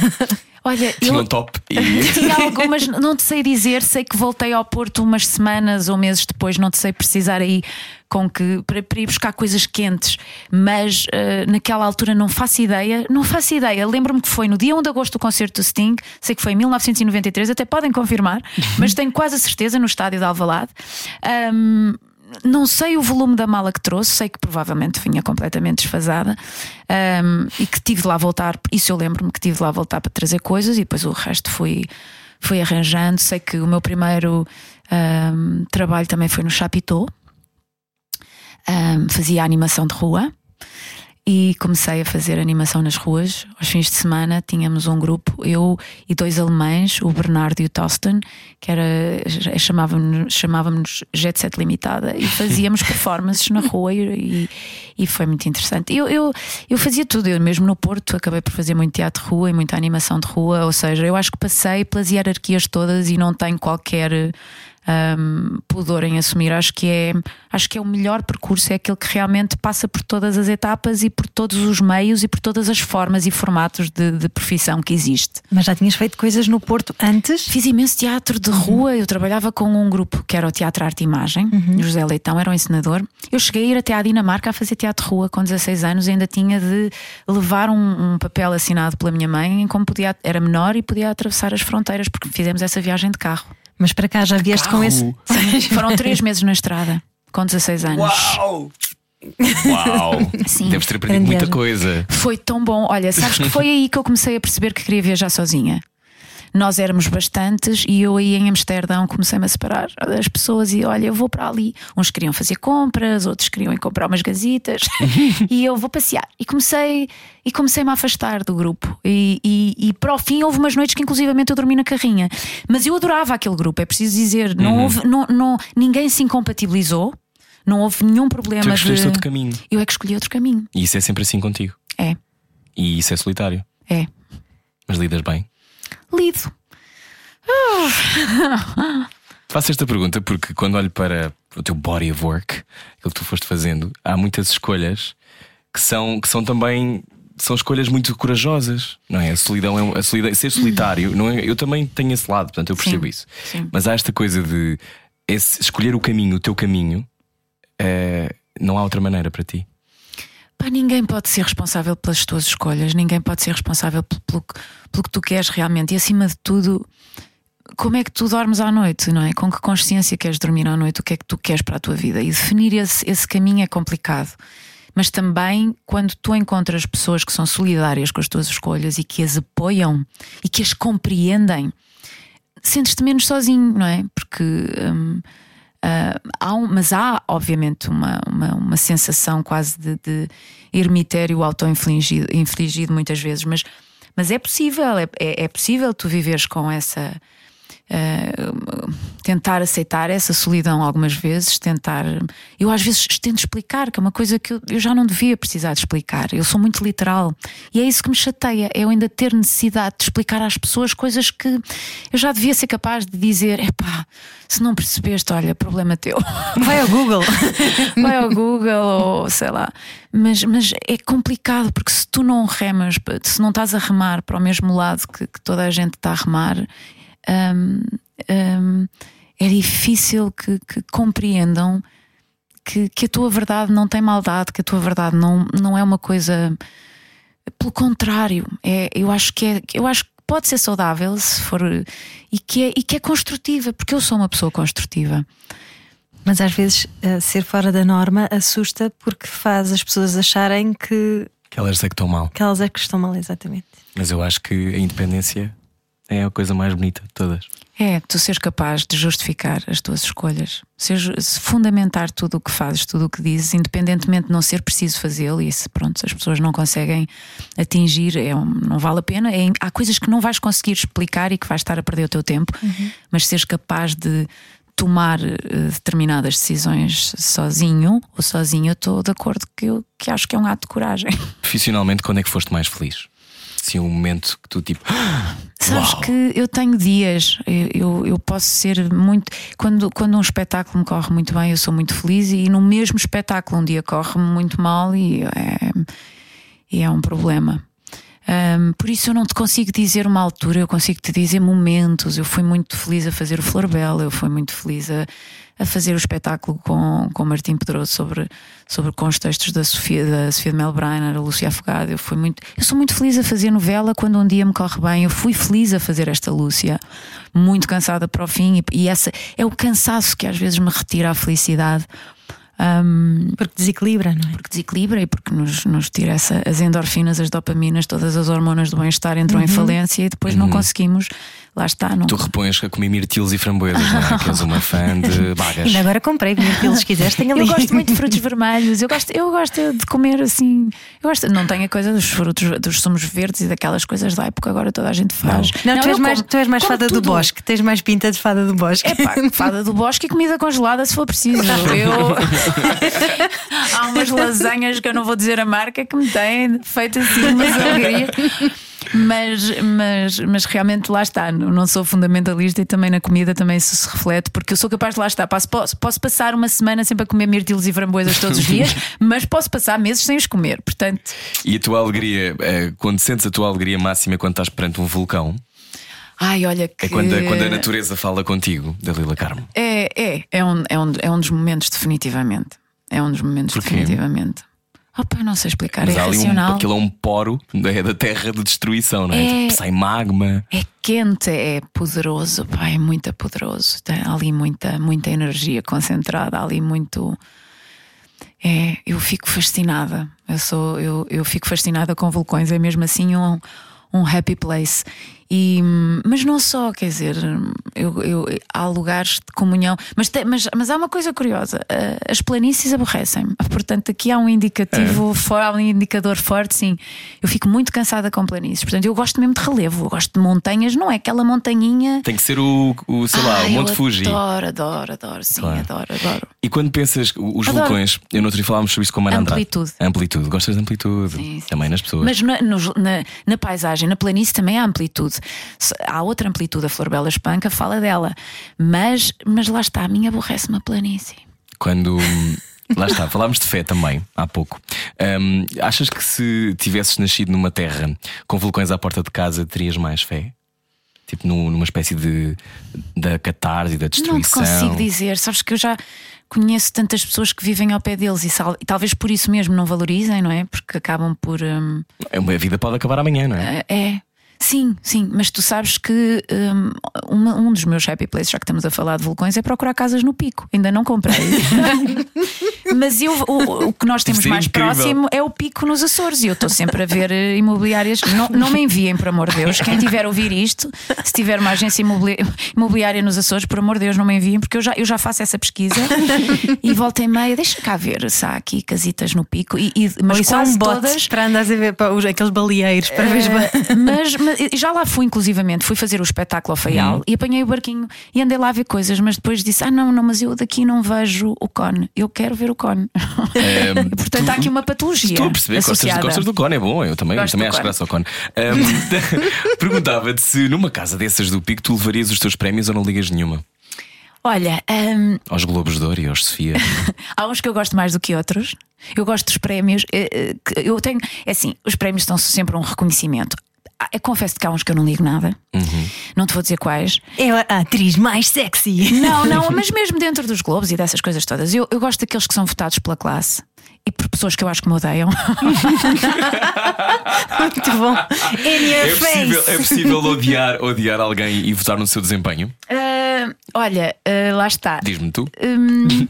Olha, tinha eu um top e. tinha algumas, não te sei dizer, sei que voltei ao Porto umas semanas ou meses depois, não te sei precisar aí com que para, para ir buscar coisas quentes, mas eh, naquela altura não faço ideia, não faço ideia. Lembro-me que foi no dia 1 de agosto do concerto do Sting, sei que foi em 1993, até podem confirmar, mas tenho quase a certeza no estádio de Alvalade. Ahm, não sei o volume da mala que trouxe, sei que provavelmente vinha completamente desfasada ahm, e que tive de lá voltar. Isso eu lembro-me que tive de lá voltar para trazer coisas e depois o resto fui, fui arranjando. Sei que o meu primeiro ahm, trabalho também foi no Chapitão, Ahm, fazia animação de rua. E comecei a fazer animação nas ruas. Aos fins de semana tínhamos um grupo, eu e dois alemães, o Bernardo e o Toston, que era chamávamos, chamávamos Jet Set Limitada, e fazíamos performances na rua e, e foi muito interessante. Eu, eu, eu fazia tudo, eu mesmo no Porto acabei por fazer muito teatro de rua e muita animação de rua, ou seja, eu acho que passei pelas hierarquias todas e não tenho qualquer hum, pudor em assumir. Acho que é acho que é o melhor percurso, é aquele que realmente passa por todas as etapas e por todos os meios e por todas as formas e formatos de, de profissão que existe. Mas já tinhas feito coisas no Porto antes? Fiz imenso teatro de rua, eu trabalhava com um grupo que era o Teatro Arte e Imagem, José Leitão era o encenador. Eu cheguei a ir até à Dinamarca a fazer teatro de rua com 16 anos e ainda tinha de levar um, um papel assinado pela minha mãe em como podia, era menor e podia atravessar as fronteiras, porque fizemos essa viagem de carro. Mas para cá já vieste com esse. Foram três meses na estrada, com 16 anos. Uau! Uau! Sim. Deves ter aprendido muita coisa. Foi tão bom. Olha, sabes que foi aí que eu comecei a perceber que queria viajar sozinha. Nós éramos bastantes e eu aí em Amsterdão comecei-me a separar das pessoas e olha, eu vou para ali. Uns queriam fazer compras, outros queriam ir comprar umas gazitas e eu vou passear. E comecei e comecei-me a afastar do grupo. E, e, e para o fim houve umas noites que inclusivamente eu dormi na carrinha. Mas eu adorava aquele grupo, é preciso dizer. Não houve, não, não, ninguém se incompatibilizou, não houve nenhum problema Tu é escolheste de. outro caminho. Eu é que escolhi outro caminho. E isso é sempre assim contigo. É, E isso é solitário. é. Mas lidas bem. Lido. Faço esta pergunta porque quando olho para o teu body of work, aquilo que tu foste fazendo, há muitas escolhas que são, que são também são escolhas muito corajosas, não é? A solidão é a solidão, ser solitário, não é? Eu também tenho esse lado, portanto eu percebo Sim, isso. sim. Mas há esta coisa de esse- escolher o caminho, o teu caminho, eh, não há outra maneira para ti. Pá, ninguém pode ser responsável pelas tuas escolhas, ninguém pode ser responsável pelo, que- pelo que tu queres realmente. E acima de tudo, como é que tu dormes à noite, não é? Com que consciência queres dormir à noite? O que é que tu queres para a tua vida? E definir esse, esse caminho é complicado. mas também quando tu encontras pessoas que são solidárias com as tuas escolhas e que as apoiam e que as compreendem, sentes-te menos sozinho, não é? Porque. hum, ah, há um- mas há, obviamente, uma, uma, uma sensação quase de, de ermitério auto-infligido infligido muitas vezes, mas, mas é possível, é, é, é possível tu viveres com essa. Ah, tentar aceitar essa solidão algumas vezes, tentar. Eu às vezes tento explicar, que é uma coisa que eu, eu já não devia precisar de explicar. Eu sou muito literal e é isso que me chateia, é eu ainda ter necessidade de explicar às pessoas coisas que eu já devia ser capaz de dizer: epá, se não percebeste, olha, problema teu. Vai ao Google. Vai ao Google ou sei lá. Mas, mas é complicado porque se tu não remas, se não estás a remar para o mesmo lado que, que toda a gente está a remar, hum, hum, é difícil que, que compreendam que, que a tua verdade não tem maldade, que a tua verdade não, não é uma coisa. Pelo contrário, é, eu acho que é, eu acho que pode ser saudável se for e que, é, e que é construtiva, porque eu sou uma pessoa construtiva. Mas às vezes eh, ser fora da norma assusta porque faz as pessoas acharem que, Que elas é que estão mal. que elas é que estão mal, exatamente. Mas eu acho que a independência é a coisa mais bonita de todas. É, tu seres capaz de justificar as tuas escolhas, seres, se fundamentar tudo o que fazes, tudo o que dizes, independentemente de não ser preciso fazê-lo, e se pronto, se as pessoas não conseguem atingir, é um- não vale a pena. É- há coisas que não vais conseguir explicar e que vais estar a perder o teu tempo, mas seres capaz de tomar eh, determinadas decisões sozinho ou sozinho, eu estou de acordo que eu que acho que é um ato de coragem. Profissionalmente, quando é que foste mais feliz? Sim, um momento que tu tipo. Sabes Uau. que eu tenho dias, eu, eu, eu posso ser muito. Quando, quando um espetáculo me corre muito bem, eu sou muito feliz, e no mesmo espetáculo um dia corre-me muito mal e é, e é um problema. Ahm, por isso eu não te consigo dizer uma altura, eu consigo te dizer momentos. Eu fui muito feliz a fazer o Florbela, eu fui muito feliz a, a fazer o espetáculo com, com Martim Pedroso sobre, sobre com os textos da Sofia, da Sofia de a Lúcia Afogado. Eu, fui muito, eu sou muito feliz a fazer novela quando um dia me corre bem. Eu fui feliz a fazer esta Lúcia, muito cansada para o fim, e, e essa é o cansaço que às vezes me retira a felicidade. Ahm, Porque desequilibra, não é? porque desequilibra e porque nos, nos tira essa, as endorfinas, as dopaminas, todas as hormonas do bem-estar entram em falência e depois não conseguimos, lá está, não. Tu repões a comer mirtilos e framboesas, não é? Que és uma fã de bagas. Ainda agora comprei, mil se quiseres, tenho ali. Eu gosto muito de frutos vermelhos, eu gosto, eu gosto de comer assim. Eu gosto, não tenho a coisa dos frutos, dos sumos verdes e daquelas coisas da época, agora toda a gente faz. Não, tu, és mais, como- tu és mais fada do tudo. bosque, tens mais pinta de fada do bosque. É pá, fada do bosque e comida congelada se for preciso. Eu... Há umas lasanhas que eu não vou dizer a marca que me têm feito assim umas alegrias. Mas, mas, mas realmente lá está, não sou fundamentalista e também na comida também isso se reflete, porque eu sou capaz de lá estar. Posso, posso, passar uma semana sempre a comer mirtilos e framboesas todos os dias, mas posso passar meses sem os comer. Portanto, E a tua alegria, eh, quando sentes a tua alegria máxima quando estás perante um vulcão, ai, olha que. é quando, a- quando a natureza fala contigo, Dalila Carmo. É, é, é um, é, um, é um dos momentos, definitivamente. É um dos momentos, Porquê? definitivamente. Opa, não sei explicar, Mas é ali um, racional. aquilo é um poro é da terra de destruição, não é? É. Tipo, sai magma. É quente, é poderoso, pá, é muito poderoso. Tem ali muita, muita energia concentrada, ali muito. É, eu fico fascinada. Eu sou, eu, eu fico fascinada com vulcões. É mesmo assim um, um happy place. E, mas não só, quer dizer, eu, eu- há lugares de comunhão, mas, te- mas, mas há uma coisa curiosa: eh, as planícies aborrecem-me. Portanto, aqui há um indicativo, há um indicador forte, sim. Eu fico muito cansada com planícies. Portanto, eu gosto mesmo de relevo, eu gosto de montanhas, não é aquela montanhinha. Tem que ser o, o sei lá, o Monte Fuji. Adoro, adoro, adoro, sim, Claro. adoro, adoro. E quando pensas, os Adoro. vulcões, eu no outro dia falávamos sobre isso com a Mara Andrade. Amplitude. Amplitude. Gostas de amplitude? Sim, sim, Também nas pessoas. Mas na, nos- na, na paisagem, na planície também há amplitude. Há outra amplitude, a Flor Bela Espanca fala dela. Mas, mas lá está, a minha aborrece-me a planície. Quando. Lá está, falámos de fé também há pouco. Hum, achas que se tivesses nascido numa terra com vulcões à porta de casa, terias mais fé? Tipo nu- numa espécie de da catarse e da Não te destruição. consigo dizer. Sabes que eu já conheço tantas pessoas que vivem ao pé deles e, sal- e talvez por isso mesmo não valorizem, não é? Porque acabam por. hum, É uma- A vida pode acabar amanhã, não é? é. Sim, sim, mas tu sabes que hum, uma- um, dos meus happy places, já que estamos a falar de vulcões, é procurar casas no pico. Ainda não comprei. mas eu, o, o que nós temos ser mais incrível. próximo é o pico nos Açores e eu estou sempre a ver eh, imobiliárias. Não, não me enviem, por amor de Deus. Quem tiver a ouvir isto, se tiver uma agência imobili- imobiliária nos Açores, por amor de Deus, não me enviem, porque eu já, eu já faço essa pesquisa e volta e meia, deixa cá ver se há aqui casitas no pico. E, e- mas Ou isso é um todas. para andares a ver para os- aqueles baleeiros para ver. Eh, mas, mas já lá fui, inclusivamente, fui fazer o espetáculo ao Faial e apanhei o barquinho e andei lá a ver coisas, mas depois disse: Ah, não, não, mas eu daqui não vejo o cone, eu quero ver o cone. Portanto, há aqui uma patologia. Estou a perceber, gostas, associada. gostas do cone, é bom, eu também, Gosto também acho graça ao cone. Ahm, Perguntava-te se numa casa dessas do Pico tu levarias os teus prémios ou não ligas nenhuma? Olha, hum, Aos Globos de Ouro e aos Sofia. há uns que eu gosto mais do que outros. Eu gosto dos prémios. eh, eh, Eu tenho, é assim, os prémios são sempre um reconhecimento. Ah, confesso que há uns que eu não ligo nada. Não te vou dizer quais. É a atriz mais sexy. Não, não, mas mesmo dentro dos Globos e dessas coisas todas, eu, eu gosto daqueles que são votados pela classe e por pessoas que eu acho que me odeiam. Muito bom. In your É face. possível, é possível odiar, odiar alguém e votar no seu desempenho? Ah, olha, ah, lá está. Diz-me tu. Hum,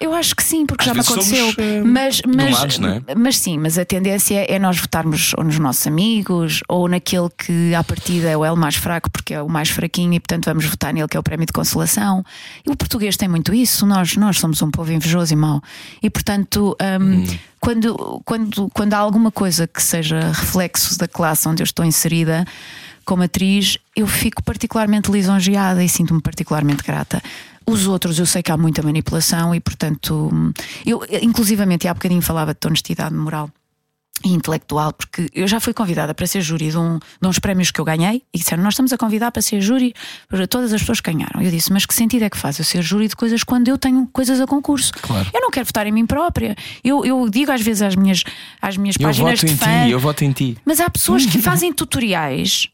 eu acho que sim, porque Às já me aconteceu. somos, eh, mas, mas, domados, é? mas sim, mas a tendência é nós votarmos ou nos nossos amigos ou naquele que à partida é o mais fraco porque é o mais fraquinho e portanto vamos votar nele que é o prémio de consolação. E o português tem muito isso, nós, nós somos um povo invejoso e mau. E portanto, hum, quando, quando, quando há alguma coisa que seja reflexo da classe onde eu estou inserida como atriz, eu fico particularmente lisonjeada e sinto-me particularmente grata. Os outros, eu sei que há muita manipulação e, portanto, eu, inclusivamente, há bocadinho falava de honestidade moral e intelectual, porque eu já fui convidada para ser júri de, um, de uns prémios que eu ganhei e disseram: Nós estamos a convidar para ser júri para todas as pessoas que ganharam. Eu disse: Mas que sentido é que faz eu ser júri de coisas quando eu tenho coisas a concurso? Claro. Eu não quero votar em mim própria. Eu, eu digo às vezes às minhas, às minhas Eu páginas voto de em fã. ti, eu voto em ti. Mas há pessoas que fazem tutoriais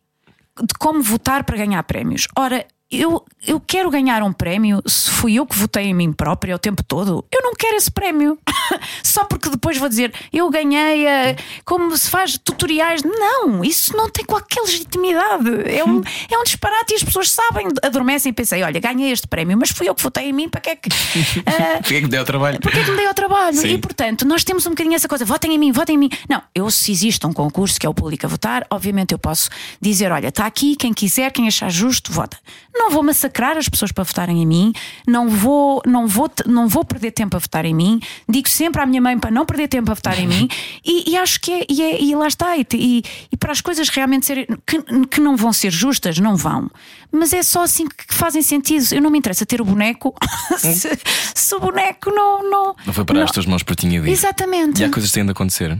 de como votar para ganhar prémios. Ora, eu, eu quero ganhar um prémio se fui eu que votei em mim própria o tempo todo. Eu não quero esse prémio. Só porque depois vou dizer eu ganhei a, como se faz tutoriais. Não, isso não tem qualquer legitimidade. É um, é um disparate e as pessoas sabem, adormecem e pensei: olha, ganhei este prémio, mas fui eu que votei em mim, para que é que. Porquê é que me deu o trabalho? porque é que me ao trabalho? Sim. E portanto, nós temos um bocadinho essa coisa: votem em mim, votem em mim. Não, eu, se existe um concurso que é o público a votar, obviamente eu posso dizer: olha, está aqui, quem quiser, quem achar justo, vota. Não vou massacrar as pessoas para votarem em mim, não vou, não vou, não vou perder tempo a votar em mim. Digo sempre à minha mãe para não perder tempo a votar em mim, e, e acho que é, e, é- e lá está. E, e- para as coisas realmente serem que, que não vão ser justas, não vão. Mas é só assim que fazem sentido. Eu não me interessa ter o boneco se, se o boneco não. Não, Não foi para as tuas mãos para tinha dito. Exatamente. E há coisas que têm de acontecer.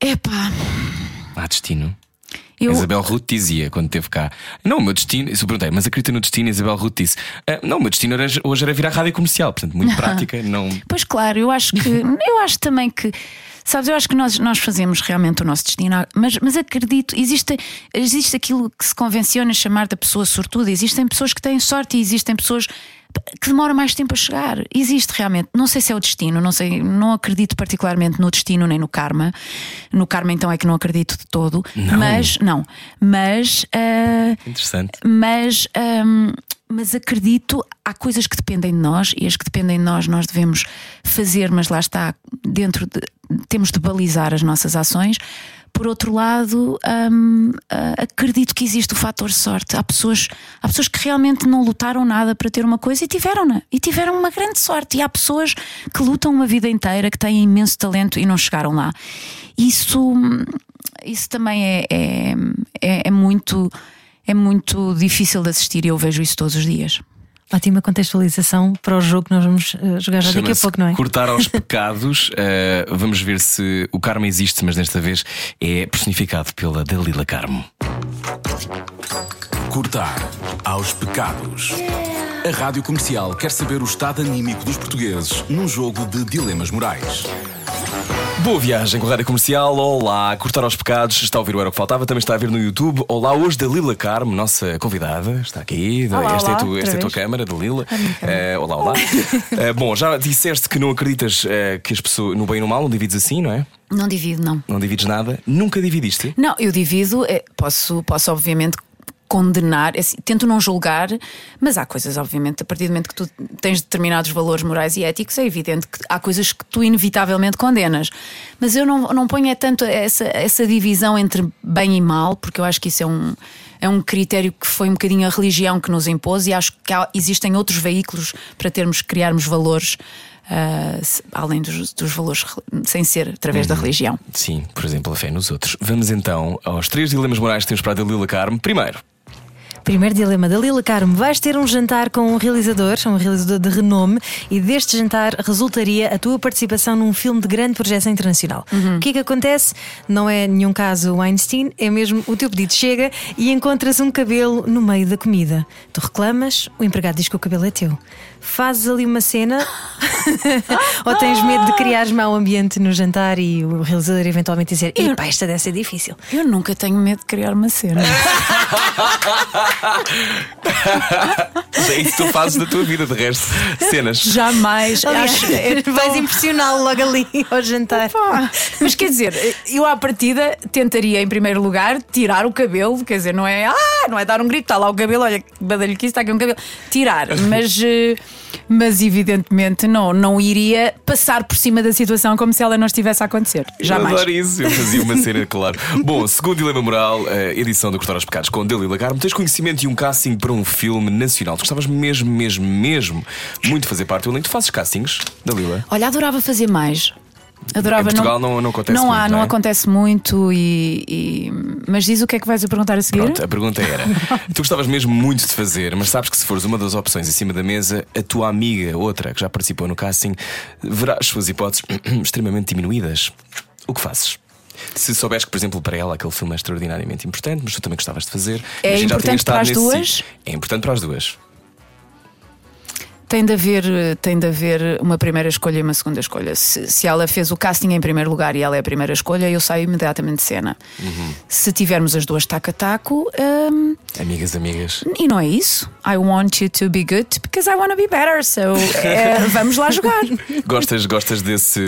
Epá, Há destino. Eu. Isabel Ruth dizia quando esteve cá: Não, o meu destino. Se eu perguntei, mas acredita no destino? Isabel Ruth disse: "Ah, Não, o meu destino era- hoje era vir à rádio comercial. Portanto, muito prática. Não. Pois claro, eu acho que eu acho também que sabes, eu acho que nós, nós fazemos realmente o nosso destino, mas, mas acredito, existe, existe aquilo que se convenciona chamar da pessoa sortuda, existem pessoas que têm sorte e existem pessoas que demoram mais tempo a chegar. Existe realmente, não sei se é o destino, não sei, não acredito particularmente no destino nem no karma. No karma então é que não acredito de todo, mas não, mas ah, Interessante. mas, hum, mas acredito, há coisas que dependem de nós e as que dependem de nós nós devemos fazer, mas lá está, dentro de, temos de balizar as nossas ações. Por outro lado, hum, acredito que existe o fator sorte. Há pessoas, há pessoas que realmente não lutaram nada para ter uma coisa e tiveram-na. E tiveram uma grande sorte. E há pessoas que lutam uma vida inteira, que têm imenso talento e não chegaram lá. Isso, hum, isso também é, é, é, é muito é muito difícil de assistir e eu vejo isso todos os dias. Ótima contextualização para o jogo que nós vamos eh, jogar já daqui a pouco, não é? Cortar aos pecados. Uh, vamos ver se o karma existe, mas desta vez é personificado pela Dalila Carmo. Cortar aos pecados. A Rádio Comercial quer saber o estado anímico dos portugueses num jogo de dilemas morais. Boa viagem com a Rádio Comercial. Olá, cortar aos pecados. Está a ouvir o Era o que Faltava. Também está a ver no YouTube. Olá, hoje da Lila Carmo, nossa convidada. Está aqui. Olá, esta é, olá, a tua, esta é a tua câmara, da Lila. Eh, olá, olá. Eh, bom, já disseste que não acreditas eh, que as pessoas, no bem e no mal, não divides assim, não é? Não divido, não. Não divides nada. Nunca dividiste? Não, eu divido, posso, posso obviamente condenar, é assim, tento não julgar, mas há coisas, obviamente, a partir do momento que tu tens determinados valores morais e éticos, é evidente que há coisas que tu inevitavelmente condenas. Mas eu não, não ponho é tanto essa, essa divisão entre bem e mal, porque eu acho que isso é um. É um critério que foi um bocadinho a religião que nos impôs e acho que há- existem outros veículos para termos, criarmos valores ah, se- além dos, dos valores re- sem ser através da religião. Sim, por exemplo, a fé nos outros. Vamos então aos três dilemas morais que temos para a da Lila Carmo. Primeiro, Primeiro dilema da Lila Carmo: vais ter um jantar com um realizador, um realizador de renome, e deste jantar resultaria a tua participação num filme de grande projeção internacional. O que é que acontece? Não é nenhum caso Weinstein, é mesmo o teu pedido chega e encontras um cabelo no meio da comida. Tu reclamas, o empregado diz que o cabelo é teu. Fazes ali uma cena ou tens medo de criares mau ambiente no jantar e o realizador eventualmente dizer: Eu- Epá, esta deve ser difícil. Eu nunca tenho medo de criar uma cena. é isso que tu fazes da tua vida, de resto. Cenas. Jamais. Acho, é tão- vais impressioná-lo logo ali ao jantar. Pá, Mas quer dizer, eu à partida tentaria em primeiro lugar tirar o cabelo, quer dizer, não é ah, não é dar um grito, está lá o cabelo, olha que badalho que isso, está aqui um cabelo. Tirar, mas, eh, mas evidentemente não, não iria passar por cima da situação como se ela não estivesse a acontecer. Eu Jamais. adoro isso, eu fazia uma cena, claro. Bom, segundo dilema moral, a edição do Cortar aos Pecados com Dalila Carmo, tens conhecimento de um casting para um filme nacional. Tu gostavas mesmo, mesmo, mesmo muito de fazer parte do elenco. Tu fazes castings, Dalila? Olha, adorava fazer mais. Adorava Em Portugal não- não acontece Não há, muito, não não é? acontece muito e, e- Mas diz o que é que vais a perguntar a seguir? Pronto, a pergunta era: tu gostavas mesmo muito de fazer, mas sabes que se fores uma das opções em cima da mesa, a tua amiga, outra que já participou no casting, verá as suas hipóteses extremamente diminuídas. O que fazes? Se souberes que, por exemplo, para ela aquele filme é extraordinariamente importante, mas tu também gostavas de fazer, É importante para as duas? sítio. É importante para as duas. Tem de haver, tem de haver uma primeira escolha e uma segunda escolha. Se, se ela fez o casting em primeiro lugar e ela é a primeira escolha, eu saio imediatamente de cena. Uhum. Se tivermos as duas taco a taco, hum, Amigas, amigas. e não é isso. I want you to be good because I want to be better. So é, vamos lá jogar. Gostas, gostas desse,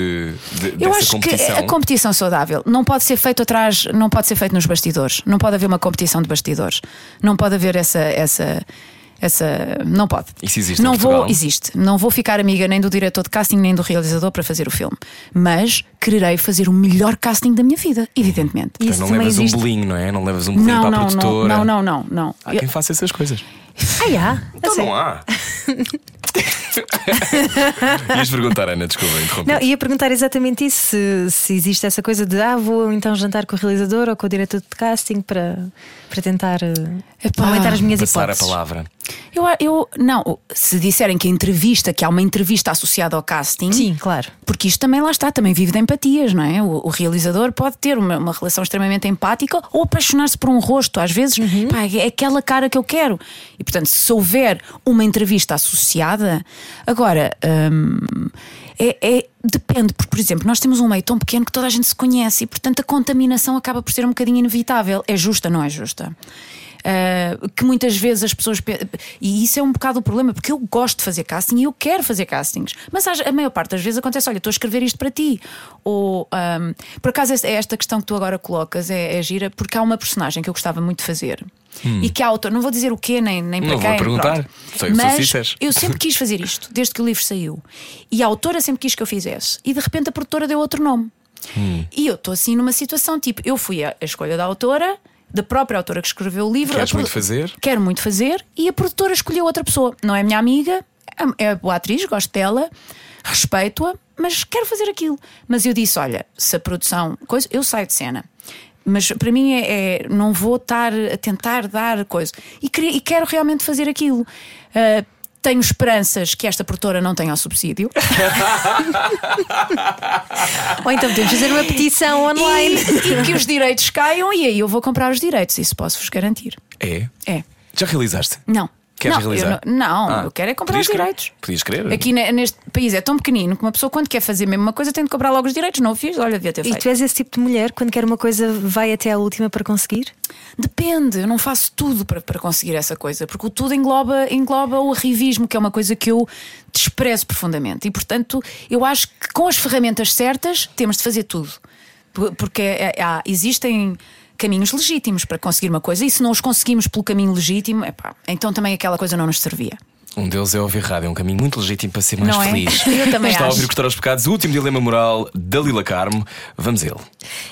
de- Eu dessa acho competição? que a competição saudável não pode ser feito atrás, não pode ser feito nos bastidores. Não pode haver uma competição de bastidores. Não pode haver essa essa essa não pode. Isso existe em Não vou, existe. Não vou ficar amiga nem do diretor de casting nem do realizador para fazer o filme, mas quererei fazer o melhor casting da minha vida, evidentemente. Então Isso não levas existe. um bolinho, não é? Não levas um bolinho Não, para a não, produtora. não, não, não, não. Há quem faça essas coisas. Ah, há? Então não há. Ias perguntar, Ana, desculpa, interrompi. Não, ia perguntar exatamente isso: se, se existe essa coisa de ah, vou então jantar com o realizador ou com o diretor de casting para, para tentar eh, Epá, aumentar as minhas Passar a hipóteses. palavra. Eu, eu não, se disserem que a entrevista, que há uma entrevista associada ao casting, Sim, claro. Porque isto também lá está, também vive de empatias, não é? O, o realizador pode ter uma, uma relação extremamente empática ou apaixonar-se por um rosto. Às vezes, pá, é aquela cara que eu quero. E portanto, se houver uma entrevista associada, agora. hum, é, é- depende, porque, por exemplo, nós temos um meio tão pequeno que toda a gente se conhece e, portanto, a contaminação acaba por ser um bocadinho inevitável. É justa, não é justa? Uh, que muitas vezes as pessoas. pe- E isso é um bocado o problema, porque eu gosto de fazer casting e eu quero fazer castings, mas a maior parte das vezes acontece: olha, estou a escrever isto para ti. Ou, um, por acaso, esta- esta questão que tu agora colocas é, é gira, porque há uma personagem que eu gostava muito de fazer e que a autor, não vou dizer o quê, nem, nem para Não vou quem. perguntar. pronto. Sei que mas eu sempre quis fazer isto, desde que o livro saiu. E a autora sempre quis que eu fizesse. E de repente a produtora deu outro nome. E eu estou assim numa situação tipo: eu fui a, a escolha da autora, da própria autora que escreveu o livro. Queres muito fazer? Quero muito fazer. E a produtora escolheu outra pessoa. Não é minha amiga, é é boa atriz, gosto dela, respeito-a, mas quero fazer aquilo. Mas eu disse: olha, se a produção. Coisa, eu saio de cena. Mas para mim é, é- não vou estar a tentar dar coisa. E, e quero realmente fazer aquilo. Ah, tenho esperanças que esta produtora não tenha o subsídio. Ou então podemos fazer uma petição online. e, e que os direitos caiam, e aí eu vou comprar os direitos. Isso posso-vos garantir. É? É. Já realizaste? Não. Queres não, realizar? Eu não, não Ah, eu quero é comprar os querer. direitos. Podias querer. Aqui ne- neste país é tão pequenino que uma pessoa, quando quer fazer mesmo uma coisa, tem de comprar logo os direitos. Não o fiz, olha, devia ter E feito. tu és esse tipo de mulher, quando quer uma coisa, vai até à última para conseguir? Depende, eu não faço tudo para, para conseguir essa coisa, porque o tudo engloba, engloba o arrivismo, que é uma coisa que eu desprezo profundamente. E, portanto, eu acho que com as ferramentas certas temos de fazer tudo. Por- Porque é- há- existem caminhos legítimos para conseguir uma coisa, e se não os conseguimos pelo caminho legítimo, epá, então também aquela coisa não nos servia. Um deles é ouvir rádio, é um caminho muito legítimo para ser mais Não é? feliz. Eu também Está a acho. ouvir Cortar aos Pecados, o último dilema moral da Lila Carmo. Vamos a ele.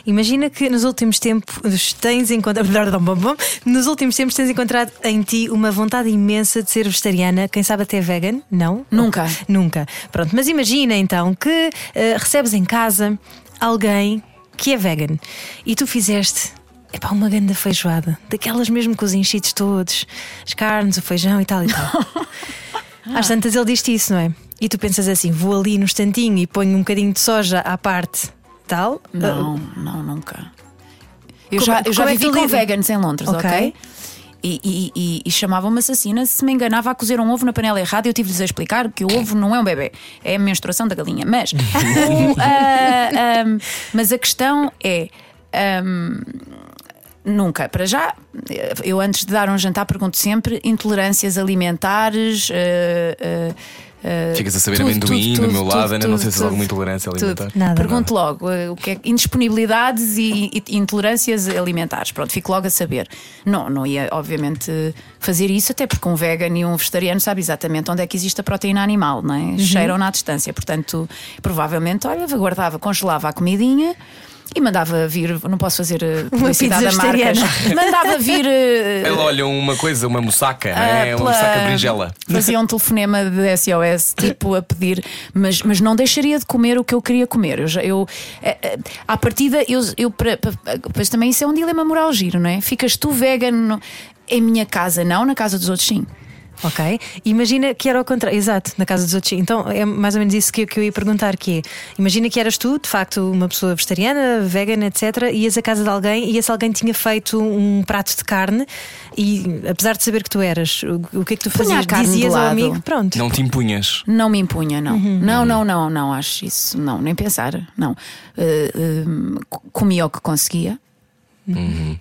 Imagina que nos últimos tempos tens encontrado. Nos últimos tempos tens encontrado em ti uma vontade imensa de ser vegetariana, quem sabe até vegan? Não? Nunca. Nunca. Pronto, mas imagina então que eh, recebes em casa alguém que é vegan e tu fizeste. Epá, uma grande feijoada, daquelas mesmo com os enchidos todos, as carnes, o feijão e tal e tal. Às tantas ele diz-te isso, não é? E tu pensas assim: vou ali no estantinho e ponho um bocadinho de soja à parte, tal. Não, não, nunca. Eu Como- já, eu já é vivi tu com lida? veganos em Londres, ok? Ok. E, e, e, e chamavam-me assassina se me enganava a cozer um ovo na panela errada. Eu tive-lhes a explicar que o ovo não é um bebê, é a menstruação da galinha. Mas, o, ah, ahm, mas a questão é. ahm, Nunca. Para já, eu antes de dar um jantar pergunto sempre intolerâncias alimentares. ah, ah, ah, Ficas a saber tudo, amendoim tudo, do meu tudo, lado, ainda não tudo, sei se há alguma intolerância alimentar. Nada. Pergunto logo eh, o que é indisponibilidades e, e intolerâncias alimentares. Pronto, fico logo a saber. Não, não ia, obviamente, fazer isso, até porque um vegan e um vegetariano sabe exatamente onde é que existe a proteína animal, não é? Uhum. Cheiram na distância. Portanto, provavelmente, olha, guardava, congelava a comidinha. E mandava vir, não posso fazer eh, publicidade a marcas, mandava vir eh, Ele olha uma coisa, uma mossaca, ah, é uma pela- mossaca berinjela. Fazia um telefonema de SOS, tipo a pedir, mas, mas não deixaria de comer o que eu queria comer. Eu, já, eu, eh, à partida, eu, eu para- para- depois também isso é um dilema moral giro, não é? Ficas tu vegan no- em minha casa, não, na casa dos outros, sim. Ok. Imagina que era ao contrário. Exato, na casa dos outros. Então é mais ou menos isso que, eu- que eu ia perguntar: que é, imagina que eras tu, de facto, uma pessoa vegetariana, vegana, etc., ias à casa de alguém e esse alguém tinha feito um prato de carne e apesar de saber que tu eras, o, o que é que tu fazias? Dizias ao amigo, pronto. Não te impunhas. Não me impunha, não. Não, não, não, não, acho isso. Não, nem pensar. Não. Eh, eh, comia o que conseguia.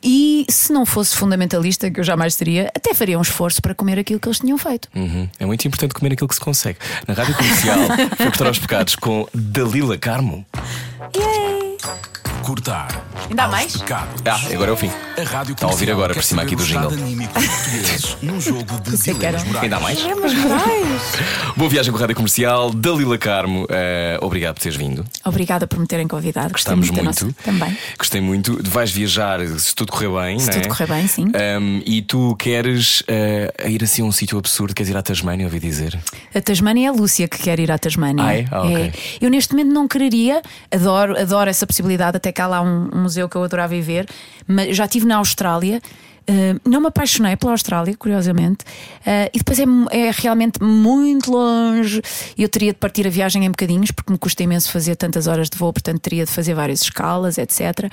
E se não fosse fundamentalista, que eu jamais seria, até faria um esforço para comer aquilo que eles tinham feito. Uhum. É muito importante comer aquilo que se consegue. Na rádio comercial, foi cortar aos pecados com Dalila Carmo. Cortar. Ainda há mais? Pecados. Ah, agora é o fim. A rádio Está a ouvir agora por cima aqui do jingle. num jogo de que era. Ainda há mais? É, mas. Boa viagem com a rádio comercial. Dalila Carmo, eh, obrigado por teres vindo. Obrigada por me terem convidado. Gostei Gostamos muito. da muito. nossa- Também. Gostei muito. Vais viajar se tudo correr bem, Se não é? tudo correr bem, sim. Um, e tu queres eh, ir assim a um sítio absurdo, queres ir à Tasmânia, ouvi dizer? A Tasmânia é a Lúcia que quer ir à Tasmânia. Ah, é? Ah, ok. Eu neste momento não quereria, adoro, adoro essa possibilidade, até cá lá um, um museu que eu adorava ver, mas já estive na Austrália. uh, não me apaixonei pela Austrália, curiosamente, uh, e depois é, é realmente muito longe. Eu teria de partir a viagem em bocadinhos, porque me custa imenso fazer tantas horas de voo, portanto teria de fazer várias escalas, etc.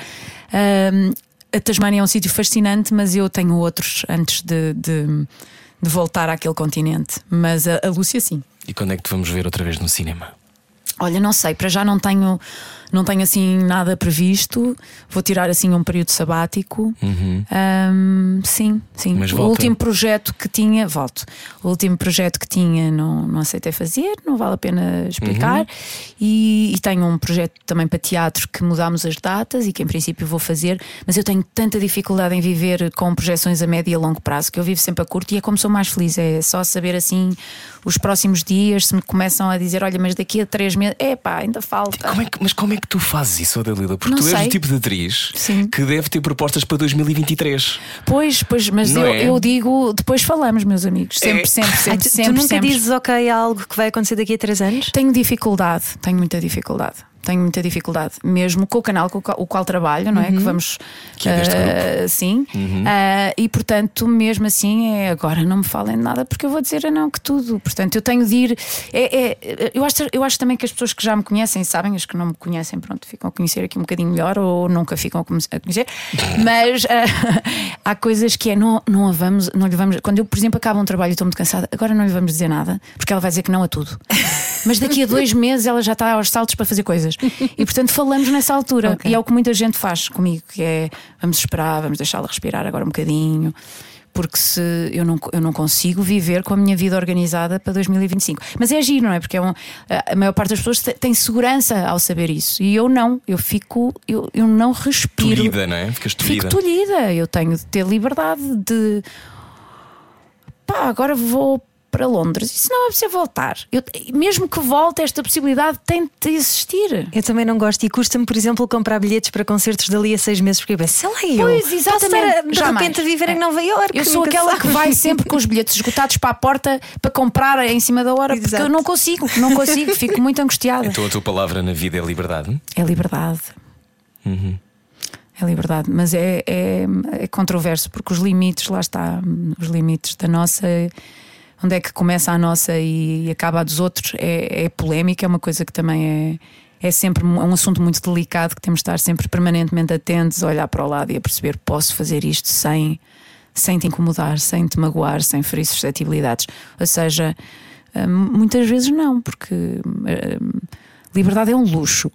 Um, a Tasmânia é um sítio fascinante, mas eu tenho outros antes de, de, de voltar àquele continente. Mas a, a Lúcia, sim. E quando é que te vamos ver outra vez no cinema? Olha, não sei, para já não tenho, não tenho assim nada previsto. Vou tirar assim um período sabático. Ahm, sim, sim. Mas o volta. último projeto que tinha, volto. O último projeto que tinha não, não aceitei fazer, não vale a pena explicar. E, e tenho um projeto também para teatro que mudámos as datas e que em princípio vou fazer, mas eu tenho tanta dificuldade em viver com projeções a médio e a longo prazo que eu vivo sempre a curto e é como sou mais feliz. É só saber assim os próximos dias, se me começam a dizer, olha, mas daqui a três meses, epá, ainda falta. Como é que- mas como é que tu fazes isso, Dalila? Porque Não tu és sei. o tipo de atriz Sim. que deve ter propostas para 2023. Pois, pois, mas eu, é? eu digo, depois falamos, meus amigos. Sempre, É. sempre, Ai, sempre, tu, tu sempre. nunca sempre. dizes ok a algo que vai acontecer daqui a três anos? Tenho dificuldade, tenho muita dificuldade. Tenho muita dificuldade, mesmo com o canal com o qual, o qual trabalho, não é? Que vamos. Que é deste ah, Sim. Ah, e portanto, mesmo assim, é agora não me falem de nada porque eu vou dizer a não que tudo. Portanto, eu tenho de ir. É, é- eu, acho, eu acho também que as pessoas que já me conhecem sabem, as que não me conhecem, pronto, ficam a conhecer aqui um bocadinho melhor ou nunca ficam a conhecer. Mas há coisas que é não, não a vamos, não lhe vamos. Quando eu, por exemplo, acabo um trabalho e estou muito cansada, agora não lhe vamos dizer nada, porque ela vai dizer que não a tudo. Mas daqui a dois meses ela já está aos saltos para fazer coisas. E portanto falamos nessa altura. Ok. E é o que muita gente faz comigo, que é vamos esperar, vamos deixá-la respirar agora um bocadinho. Porque se eu não, eu não consigo viver com a minha vida organizada para 2025. Mas é giro, não é? Porque é um- a maior parte das pessoas te- tem segurança ao saber isso. E eu não. Eu fico, eu, eu não respiro. Tolhida, não é? Ficas tolhida. Fico tolhida. Eu tenho de ter liberdade de. Pá, agora vou para Londres. E se não é preciso voltar? Eu, mesmo que volte, esta possibilidade tem de existir. Eu também não gosto e custa-me, por exemplo, comprar bilhetes para concertos dali a seis meses, porque eu penso, sei lá, eu. Pois, exatamente. estar, de Jamais. repente a viver em É. Nova Iorque. Eu sou aquela sabe. que vai sempre com os bilhetes esgotados para a porta para comprar em cima da hora, porque Exato. eu não consigo, não consigo, fico muito angustiada. Então a tua palavra na vida é liberdade? É liberdade. É liberdade, mas é, é, é controverso porque os limites, lá está, os limites da nossa. Onde é que começa a nossa e acaba a dos outros é, é polémica, é uma coisa que também é, é sempre um, é um assunto muito delicado que temos de estar sempre permanentemente atentos, a olhar para o lado e a perceber posso fazer isto sem, sem te incomodar, sem te magoar, sem ferir suscetibilidades. Ou seja, hum, muitas vezes não, porque hum, liberdade é um luxo.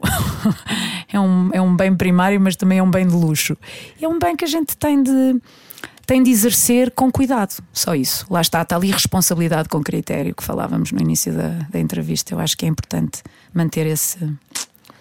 é, um, é um bem primário, mas também é um bem de luxo. É um bem que a gente tem de, tem de exercer com cuidado. Só isso. Lá está, está ali responsabilidade com critério que falávamos no início da, da entrevista. Eu acho que é importante manter esse.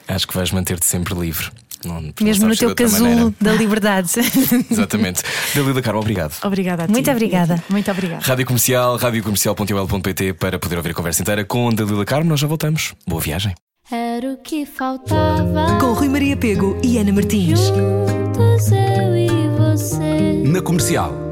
Acho que vais manter-te sempre livre. Não, Mesmo no teu casulo maneira. da liberdade. Exatamente. Dalila Carmo, obrigado. Obrigada a ti. Muito obrigada. Muito obrigada. Rádio Comercial, radiocomercial.ol.pt para poder ouvir a conversa inteira com Dalila Carmo. Nós já voltamos. Boa viagem. Era o que faltava. Com Rui Maria Pego e Ana Martins. Juntos eu e você. Na comercial.